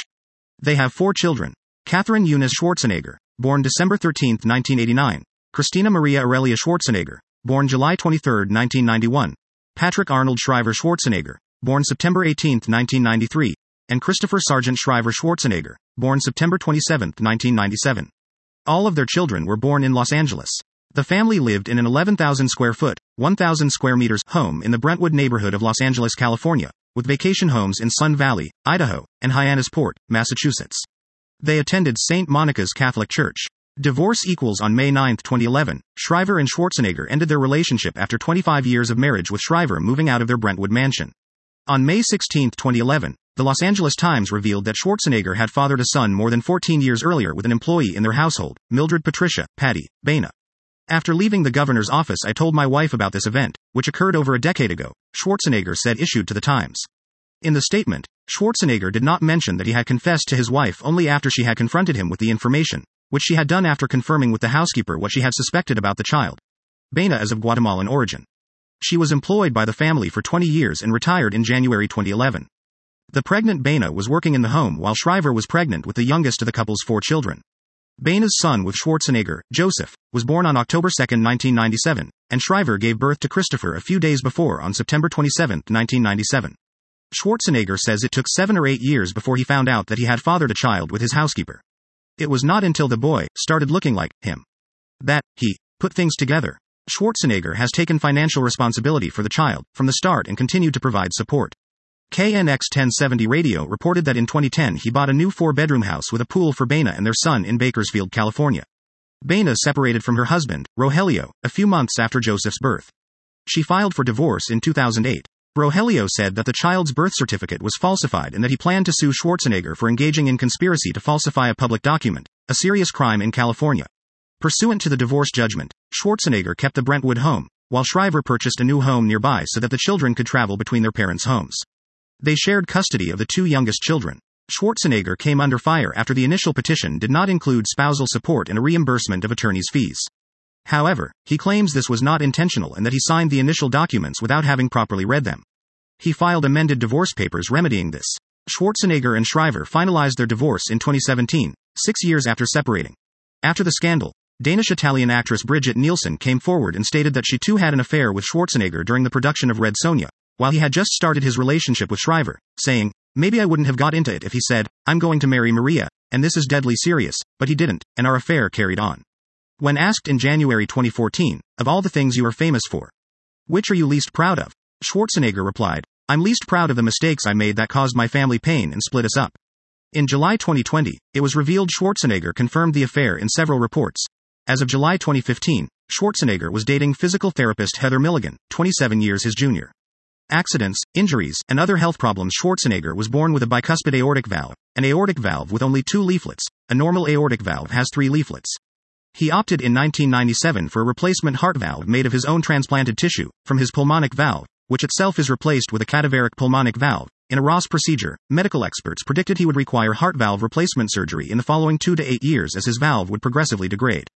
They have four children. Catherine Eunice Schwarzenegger, born December 13, 1989. Christina Maria Aurelia Schwarzenegger, born July 23, 1991. Patrick Arnold Shriver Schwarzenegger, born September 18, 1993. And Christopher Sargent Shriver Schwarzenegger, born September 27, 1997. All of their children were born in Los Angeles. The family lived in an 11,000 square foot, 1,000 square meters home in the Brentwood neighborhood of Los Angeles, California, with vacation homes in Sun Valley, Idaho, and Hyannis Port, Massachusetts. They attended St. Monica's Catholic Church. Divorce equals on May 9, 2011. Shriver and Schwarzenegger ended their relationship after 25 years of marriage with Shriver moving out of their Brentwood mansion. On May 16, 2011, the Los Angeles Times revealed that Schwarzenegger had fathered a son more than 14 years earlier with an employee in their household, Mildred Patricia, Patty, Baena. After leaving the governor's office, I told my wife about this event, which occurred over a decade ago, Schwarzenegger said issued to the Times. In the statement, Schwarzenegger did not mention that he had confessed to his wife only after she had confronted him with the information, which she had done after confirming with the housekeeper what she had suspected about the child. Baena is of Guatemalan origin. She was employed by the family for 20 years and retired in January 2011. The pregnant Baena was working in the home while Shriver was pregnant with the youngest of the couple's four children. Baena's son with Schwarzenegger, Joseph, was born on October 2, 1997, and Shriver gave birth to Christopher a few days before on September 27, 1997. Schwarzenegger says it took seven or eight years before he found out that he had fathered a child with his housekeeper. It was not until the boy started looking like him that he put things together. Schwarzenegger has taken financial responsibility for the child from the start and continued to provide support. KNX 1070 Radio reported that in 2010 he bought a new four bedroom house with a pool for Baena and their son in Bakersfield, California. Baena separated from her husband, Rogelio, a few months after Joseph's birth. She filed for divorce in 2008. Rogelio said that the child's birth certificate was falsified and that he planned to sue Schwarzenegger for engaging in conspiracy to falsify a public document, a serious crime in California. Pursuant to the divorce judgment, Schwarzenegger kept the Brentwood home, while Shriver purchased a new home nearby so that the children could travel between their parents' homes. They shared custody of the two youngest children. Schwarzenegger came under fire after the initial petition did not include spousal support and a reimbursement of attorney's fees. However, he claims this was not intentional and that he signed the initial documents without having properly read them. He filed amended divorce papers remedying this. Schwarzenegger and Shriver finalized their divorce in 2017, six years after separating. After the scandal, Danish Italian actress Bridget Nielsen came forward and stated that she too had an affair with Schwarzenegger during the production of Red Sonja, while he had just started his relationship with Shriver, saying, Maybe I wouldn't have got into it if he said, I'm going to marry Maria, and this is deadly serious, but he didn't, and our affair carried on. When asked in January 2014, of all the things you are famous for, which are you least proud of? Schwarzenegger replied, I'm least proud of the mistakes I made that caused my family pain and split us up. In July 2020, it was revealed Schwarzenegger confirmed the affair in several reports. As of July 2015, Schwarzenegger was dating physical therapist Heather Milligan, 27 years his junior. Accidents, injuries, and other health problems Schwarzenegger was born with a bicuspid aortic valve, an aortic valve with only two leaflets. A normal aortic valve has three leaflets. He opted in 1997 for a replacement heart valve made of his own transplanted tissue, from his pulmonic valve, which itself is replaced with a cadaveric pulmonic valve. In a Ross procedure, medical experts predicted he would require heart valve replacement surgery in the following two to eight years as his valve would progressively degrade.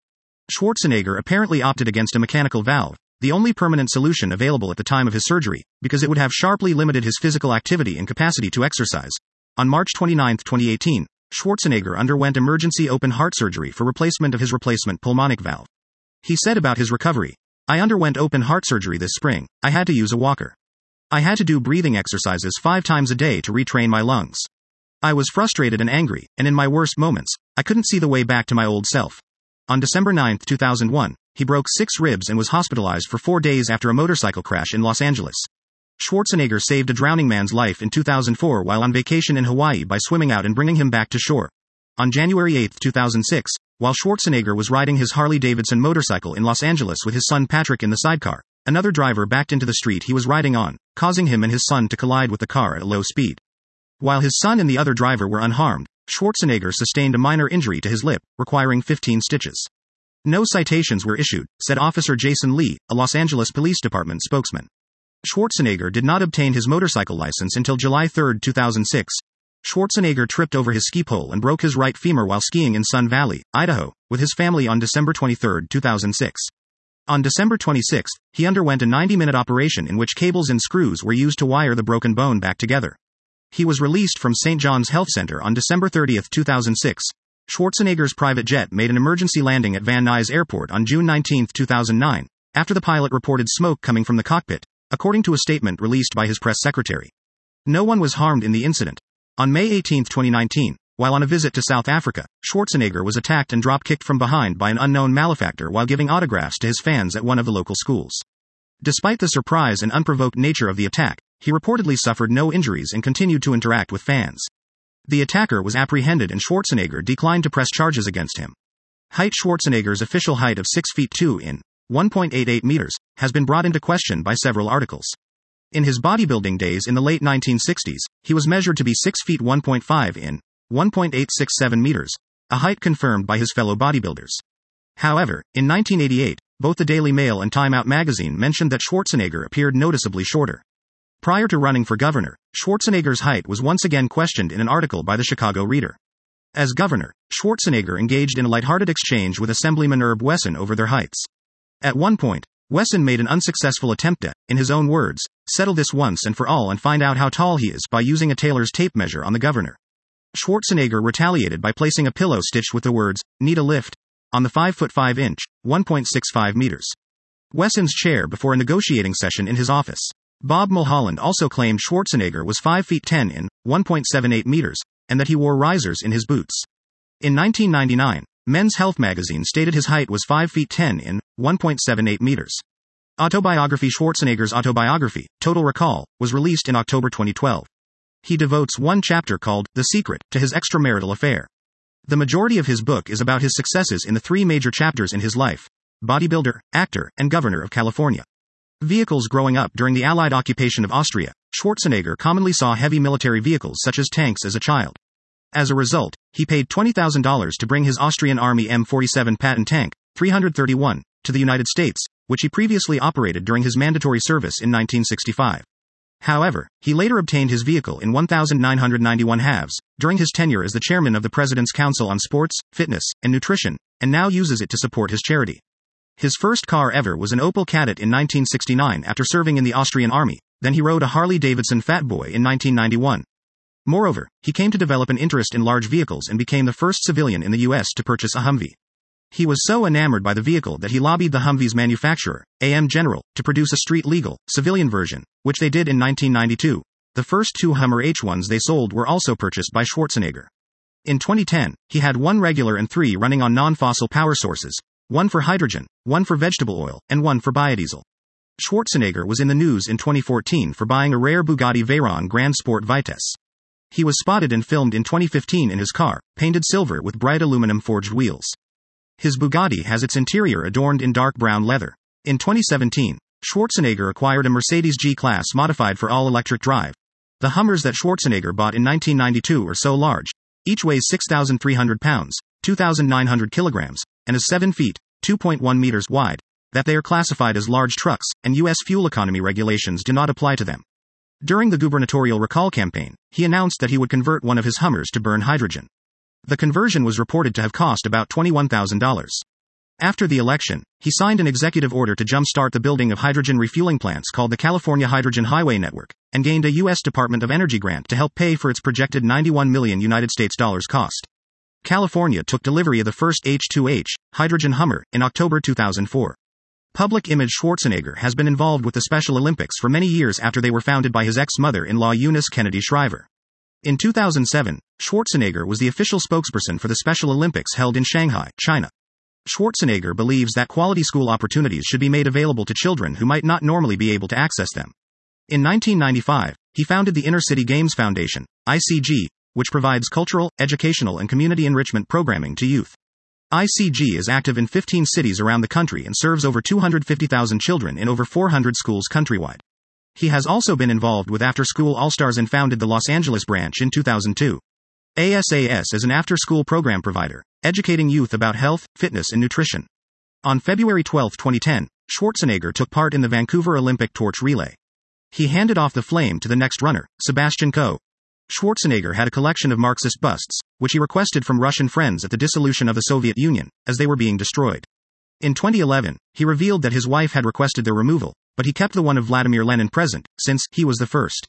Schwarzenegger apparently opted against a mechanical valve, the only permanent solution available at the time of his surgery, because it would have sharply limited his physical activity and capacity to exercise. On March 29, 2018, Schwarzenegger underwent emergency open heart surgery for replacement of his replacement pulmonic valve. He said about his recovery, I underwent open heart surgery this spring. I had to use a walker. I had to do breathing exercises five times a day to retrain my lungs. I was frustrated and angry, and in my worst moments, I couldn't see the way back to my old self. On December 9, 2001, he broke six ribs and was hospitalized for four days after a motorcycle crash in Los Angeles. Schwarzenegger saved a drowning man's life in 2004 while on vacation in Hawaii by swimming out and bringing him back to shore. On January 8, 2006, while Schwarzenegger was riding his Harley Davidson motorcycle in Los Angeles with his son Patrick in the sidecar, another driver backed into the street he was riding on, causing him and his son to collide with the car at a low speed. While his son and the other driver were unharmed, Schwarzenegger sustained a minor injury to his lip, requiring 15 stitches. No citations were issued, said Officer Jason Lee, a Los Angeles Police Department spokesman. Schwarzenegger did not obtain his motorcycle license until July 3, 2006, Schwarzenegger tripped over his ski pole and broke his right femur while skiing in Sun Valley, Idaho, with his family on December 23, 2006. On December 26, he underwent a 90 minute operation in which cables and screws were used to wire the broken bone back together. He was released from St. John's Health Center on December 30, 2006. Schwarzenegger's private jet made an emergency landing at Van Nuys Airport on June 19, 2009, after the pilot reported smoke coming from the cockpit, according to a statement released by his press secretary. No one was harmed in the incident, on May 18, 2019, while on a visit to South Africa, Schwarzenegger was attacked and drop kicked from behind by an unknown malefactor while giving autographs to his fans at one of the local schools. Despite the surprise and unprovoked nature of the attack, he reportedly suffered no injuries and continued to interact with fans. The attacker was apprehended and Schwarzenegger declined to press charges against him. Height Schwarzenegger's official height of 6 feet 2 in 1.88 meters has been brought into question by several articles. In his bodybuilding days in the late 1960s, he was measured to be 6 feet 1.5 in 1.867 meters, a height confirmed by his fellow bodybuilders. However, in 1988, both the Daily Mail and Time Out magazine mentioned that Schwarzenegger appeared noticeably shorter. Prior to running for governor, Schwarzenegger's height was once again questioned in an article by the Chicago Reader. As governor, Schwarzenegger engaged in a lighthearted exchange with Assemblyman Herb Wesson over their heights. At one point, Wesson made an unsuccessful attempt to, in his own words, settle this once and for all and find out how tall he is by using a tailor's tape measure on the governor. Schwarzenegger retaliated by placing a pillow stitched with the words, need a lift, on the 5 foot 5 inch, 1.65 meters. Wesson's chair before a negotiating session in his office. Bob Mulholland also claimed Schwarzenegger was 5 feet 10 in, 1.78 meters, and that he wore risers in his boots. In 1999, Men's Health magazine stated his height was 5 feet 10 in 1.78 meters. Autobiography Schwarzenegger's autobiography, Total Recall, was released in October 2012. He devotes one chapter called The Secret to his extramarital affair. The majority of his book is about his successes in the three major chapters in his life bodybuilder, actor, and governor of California. Vehicles growing up during the Allied occupation of Austria, Schwarzenegger commonly saw heavy military vehicles such as tanks as a child. As a result, he paid $20,000 to bring his Austrian Army M47 Patton tank, 331, to the United States, which he previously operated during his mandatory service in 1965. However, he later obtained his vehicle in 1991 halves, during his tenure as the chairman of the President's Council on Sports, Fitness, and Nutrition, and now uses it to support his charity. His first car ever was an Opel Kadett in 1969 after serving in the Austrian Army, then he rode a Harley Davidson Fat Boy in 1991. Moreover, he came to develop an interest in large vehicles and became the first civilian in the U.S. to purchase a Humvee. He was so enamored by the vehicle that he lobbied the Humvee's manufacturer, AM General, to produce a street legal, civilian version, which they did in 1992. The first two Hummer H1s they sold were also purchased by Schwarzenegger. In 2010, he had one regular and three running on non fossil power sources one for hydrogen, one for vegetable oil, and one for biodiesel. Schwarzenegger was in the news in 2014 for buying a rare Bugatti Veyron Grand Sport Vitesse. He was spotted and filmed in 2015 in his car, painted silver with bright aluminum forged wheels. His Bugatti has its interior adorned in dark brown leather. In 2017, Schwarzenegger acquired a Mercedes G Class modified for all electric drive. The Hummers that Schwarzenegger bought in 1992 are so large. Each weighs 6,300 pounds, 2,900 kilograms, and is 7 feet, 2.1 meters wide, that they are classified as large trucks, and U.S. fuel economy regulations do not apply to them. During the gubernatorial recall campaign, he announced that he would convert one of his Hummers to burn hydrogen. The conversion was reported to have cost about $21,000. After the election, he signed an executive order to jumpstart the building of hydrogen refueling plants called the California Hydrogen Highway Network, and gained a U.S. Department of Energy grant to help pay for its projected 91 million United States dollars cost. California took delivery of the first H2H, hydrogen Hummer, in October 2004. Public image Schwarzenegger has been involved with the Special Olympics for many years after they were founded by his ex mother in law Eunice Kennedy Shriver. In 2007, Schwarzenegger was the official spokesperson for the Special Olympics held in Shanghai, China. Schwarzenegger believes that quality school opportunities should be made available to children who might not normally be able to access them. In 1995, he founded the Inner City Games Foundation, ICG, which provides cultural, educational, and community enrichment programming to youth. ICG is active in 15 cities around the country and serves over 250,000 children in over 400 schools countrywide. He has also been involved with After School All Stars and founded the Los Angeles branch in 2002. ASAS is an after school program provider, educating youth about health, fitness, and nutrition. On February 12, 2010, Schwarzenegger took part in the Vancouver Olympic torch relay. He handed off the flame to the next runner, Sebastian Coe. Schwarzenegger had a collection of Marxist busts, which he requested from Russian friends at the dissolution of the Soviet Union, as they were being destroyed. In 2011, he revealed that his wife had requested their removal, but he kept the one of Vladimir Lenin present, since he was the first.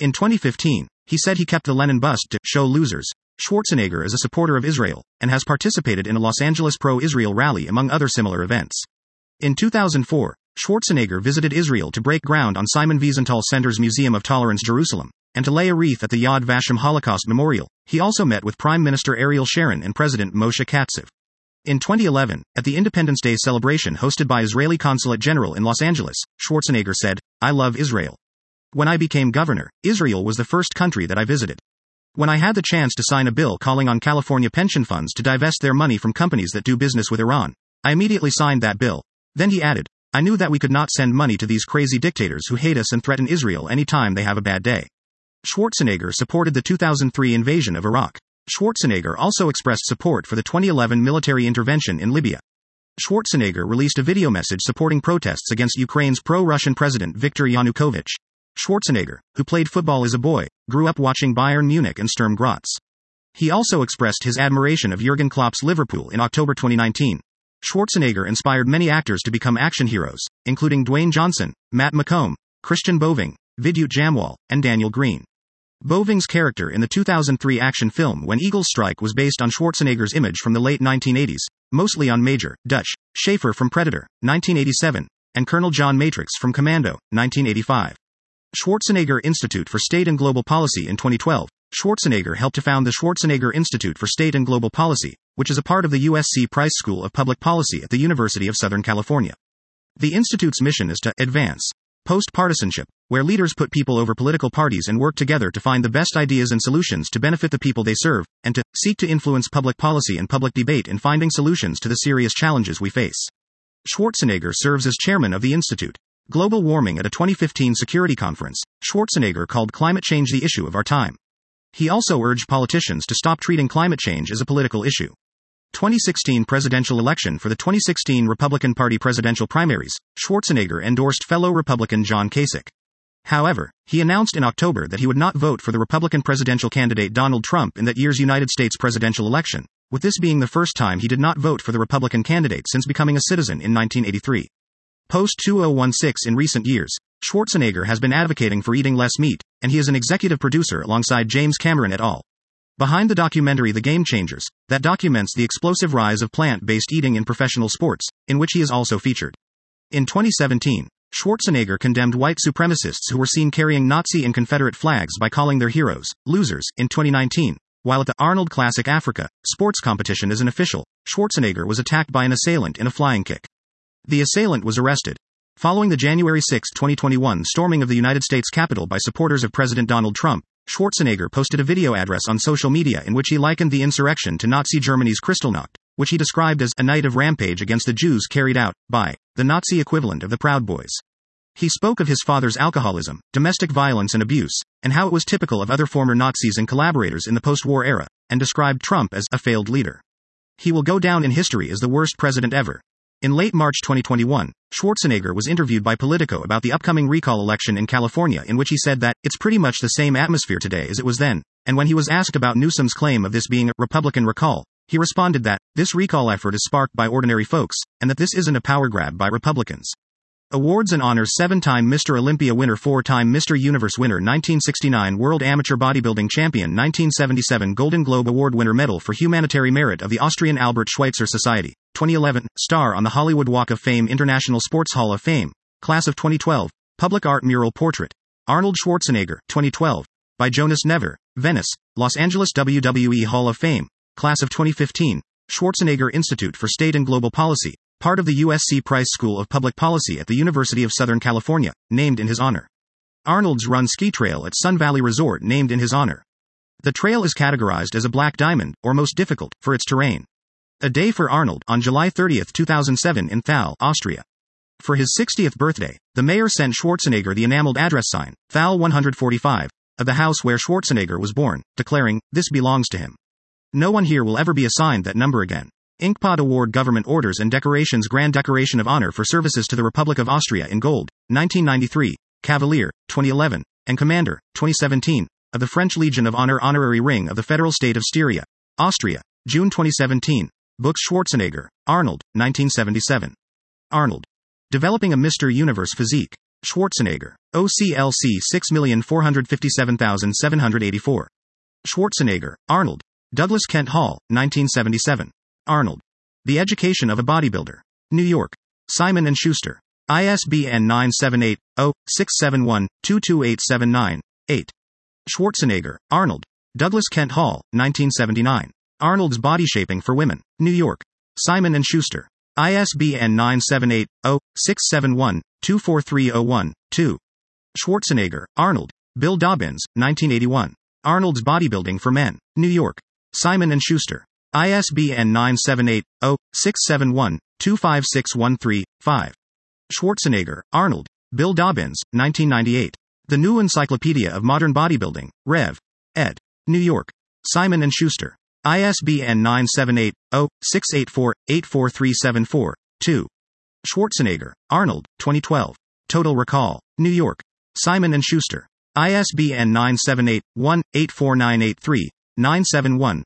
In 2015, he said he kept the Lenin bust to show losers. Schwarzenegger is a supporter of Israel and has participated in a Los Angeles pro Israel rally among other similar events. In 2004, Schwarzenegger visited Israel to break ground on Simon Wiesenthal Center's Museum of Tolerance Jerusalem and to lay a wreath at the Yad Vashem Holocaust Memorial. He also met with Prime Minister Ariel Sharon and President Moshe Katsav. In 2011, at the Independence Day celebration hosted by Israeli Consulate General in Los Angeles, Schwarzenegger said, I love Israel. When I became governor, Israel was the first country that I visited. When I had the chance to sign a bill calling on California pension funds to divest their money from companies that do business with Iran, I immediately signed that bill. Then he added, I knew that we could not send money to these crazy dictators who hate us and threaten Israel any time they have a bad day. Schwarzenegger supported the 2003 invasion of Iraq. Schwarzenegger also expressed support for the 2011 military intervention in Libya. Schwarzenegger released a video message supporting protests against Ukraine's pro Russian president Viktor Yanukovych. Schwarzenegger, who played football as a boy, grew up watching Bayern Munich and Sturm Graz. He also expressed his admiration of Jurgen Klopp's Liverpool in October 2019. Schwarzenegger inspired many actors to become action heroes, including Dwayne Johnson, Matt McColm, Christian Boeving, Vidyut Jamwal, and Daniel Greene. Boeving's character in the 2003 action film When Eagles Strike was based on Schwarzenegger's image from the late 1980s, mostly on Major, Dutch, Schaefer from Predator, 1987, and Colonel John Matrix from Commando, 1985. Schwarzenegger Institute for State and Global Policy in 2012. Schwarzenegger helped to found the Schwarzenegger Institute for State and Global Policy, which is a part of the USC Price School of Public Policy at the University of Southern California. The Institute's mission is to advance post partisanship, where leaders put people over political parties and work together to find the best ideas and solutions to benefit the people they serve, and to seek to influence public policy and public debate in finding solutions to the serious challenges we face. Schwarzenegger serves as chairman of the Institute. Global warming at a 2015 security conference, Schwarzenegger called climate change the issue of our time. He also urged politicians to stop treating climate change as a political issue. 2016 presidential election for the 2016 Republican Party presidential primaries, Schwarzenegger endorsed fellow Republican John Kasich. However, he announced in October that he would not vote for the Republican presidential candidate Donald Trump in that year's United States presidential election, with this being the first time he did not vote for the Republican candidate since becoming a citizen in 1983. Post 2016 in recent years, Schwarzenegger has been advocating for eating less meat, and he is an executive producer alongside James Cameron et al. Behind the documentary The Game Changers, that documents the explosive rise of plant based eating in professional sports, in which he is also featured. In 2017, Schwarzenegger condemned white supremacists who were seen carrying Nazi and Confederate flags by calling their heroes losers in 2019. While at the Arnold Classic Africa sports competition as an official, Schwarzenegger was attacked by an assailant in a flying kick. The assailant was arrested. Following the January 6, 2021 storming of the United States Capitol by supporters of President Donald Trump, Schwarzenegger posted a video address on social media in which he likened the insurrection to Nazi Germany's Kristallnacht, which he described as a night of rampage against the Jews carried out by the Nazi equivalent of the Proud Boys. He spoke of his father's alcoholism, domestic violence and abuse, and how it was typical of other former Nazis and collaborators in the post war era, and described Trump as a failed leader. He will go down in history as the worst president ever, in late March 2021, Schwarzenegger was interviewed by Politico about the upcoming recall election in California, in which he said that it's pretty much the same atmosphere today as it was then. And when he was asked about Newsom's claim of this being a Republican recall, he responded that this recall effort is sparked by ordinary folks, and that this isn't a power grab by Republicans. Awards and honors 7-time Mr. Olympia winner 4-time Mr. Universe winner 1969 World Amateur Bodybuilding Champion 1977 Golden Globe Award winner Medal for Humanitarian Merit of the Austrian Albert Schweitzer Society 2011 Star on the Hollywood Walk of Fame International Sports Hall of Fame Class of 2012 Public Art Mural Portrait Arnold Schwarzenegger 2012 by Jonas Never Venice Los Angeles WWE Hall of Fame Class of 2015 Schwarzenegger Institute for State and Global Policy part of the USC Price School of Public Policy at the University of Southern California, named in his honor. Arnold's Run Ski Trail at Sun Valley Resort, named in his honor. The trail is categorized as a black diamond, or most difficult, for its terrain. A Day for Arnold, on July 30, 2007, in Thal, Austria. For his 60th birthday, the mayor sent Schwarzenegger the enameled address sign, Thal 145, of the house where Schwarzenegger was born, declaring, This belongs to him. No one here will ever be assigned that number again. Inkpot Award Government Orders and Decorations Grand Decoration of Honor for Services to the Republic of Austria in Gold, 1993, Cavalier, 2011, and Commander, 2017, of the French Legion of Honor Honorary Ring of the Federal State of Styria, Austria, June 2017. Books Schwarzenegger, Arnold, 1977. Arnold. Developing a Mr. Universe Physique. Schwarzenegger. OCLC 6457784. Schwarzenegger, Arnold. Douglas Kent Hall, 1977. Arnold. The Education of a Bodybuilder. New York. Simon & Schuster. ISBN 978-0-671-22879-8. Schwarzenegger, Arnold. Douglas Kent Hall, 1979. Arnold's Body Shaping for Women. New York. Simon & Schuster. ISBN 978-0-671-24301-2. Schwarzenegger, Arnold. Bill Dobbins, 1981. Arnold's Bodybuilding for Men. New York. Simon & Schuster. ISBN 978-0-671-25613-5. Schwarzenegger, Arnold. Bill Dobbins, 1998. The New Encyclopedia of Modern Bodybuilding, Rev. ed. New York. Simon & Schuster. ISBN 978-0-684-84374-2. Schwarzenegger, Arnold, 2012. Total Recall. New York. Simon & Schuster. ISBN 978-1-84983-971-6.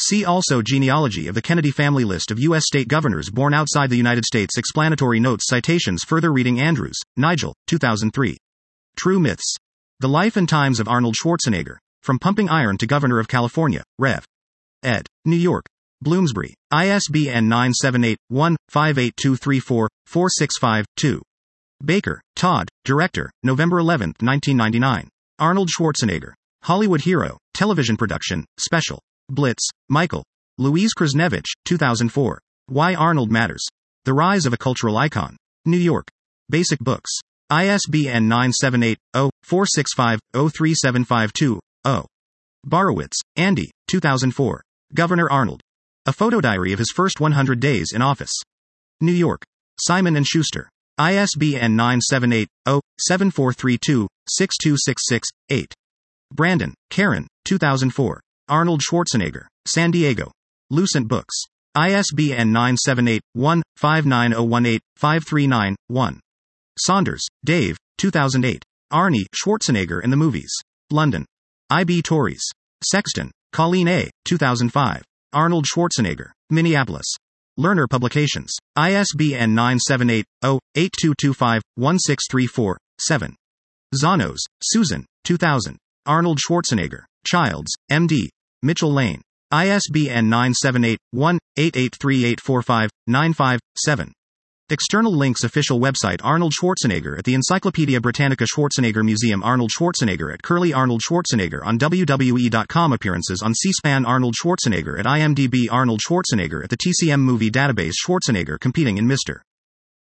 See also Genealogy of the Kennedy family list of U.S. state governors born outside the United States explanatory notes citations further reading Andrews, Nigel, 2003. True Myths. The Life and Times of Arnold Schwarzenegger. From Pumping Iron to Governor of California, Rev. ed. New York. Bloomsbury. ISBN 978-1-58234-465-2. Baker, Todd, Director, November 11, 1999. Arnold Schwarzenegger. Hollywood Hero, Television Production, Special. Blitz, Michael. Louise Krasniewicz, 2004. Why Arnold Matters. The Rise of a Cultural Icon. New York. Basic Books. ISBN 978 0 465 03752 0. Borowitz, Andy, 2004. Governor Arnold. A photo diary of his first 100 days in office. New York. Simon & Schuster. ISBN 978 0 7432 6266 8. Brandon, Karen, 2004. Arnold Schwarzenegger. San Diego. Lucent Books. ISBN 978 1 59018 539 1. Saunders, Dave, 2008. Arnie Schwarzenegger in the Movies. London. I.B. Tauris. Sexton, Colleen A., 2005. Arnold Schwarzenegger. Minneapolis. Lerner Publications. ISBN 978 0 8225 1634 7. Zannos, Susan, 2000. Arnold Schwarzenegger. Childs, MD. Mitchell Lane. ISBN 978 1 883845 95 7. External links Official website Arnold Schwarzenegger at the Encyclopedia Britannica Schwarzenegger Museum Arnold Schwarzenegger at Curlie Arnold Schwarzenegger on WWE.com Appearances on C-SPAN Arnold Schwarzenegger at IMDb Arnold Schwarzenegger at the TCM Movie Database Schwarzenegger competing in Mr.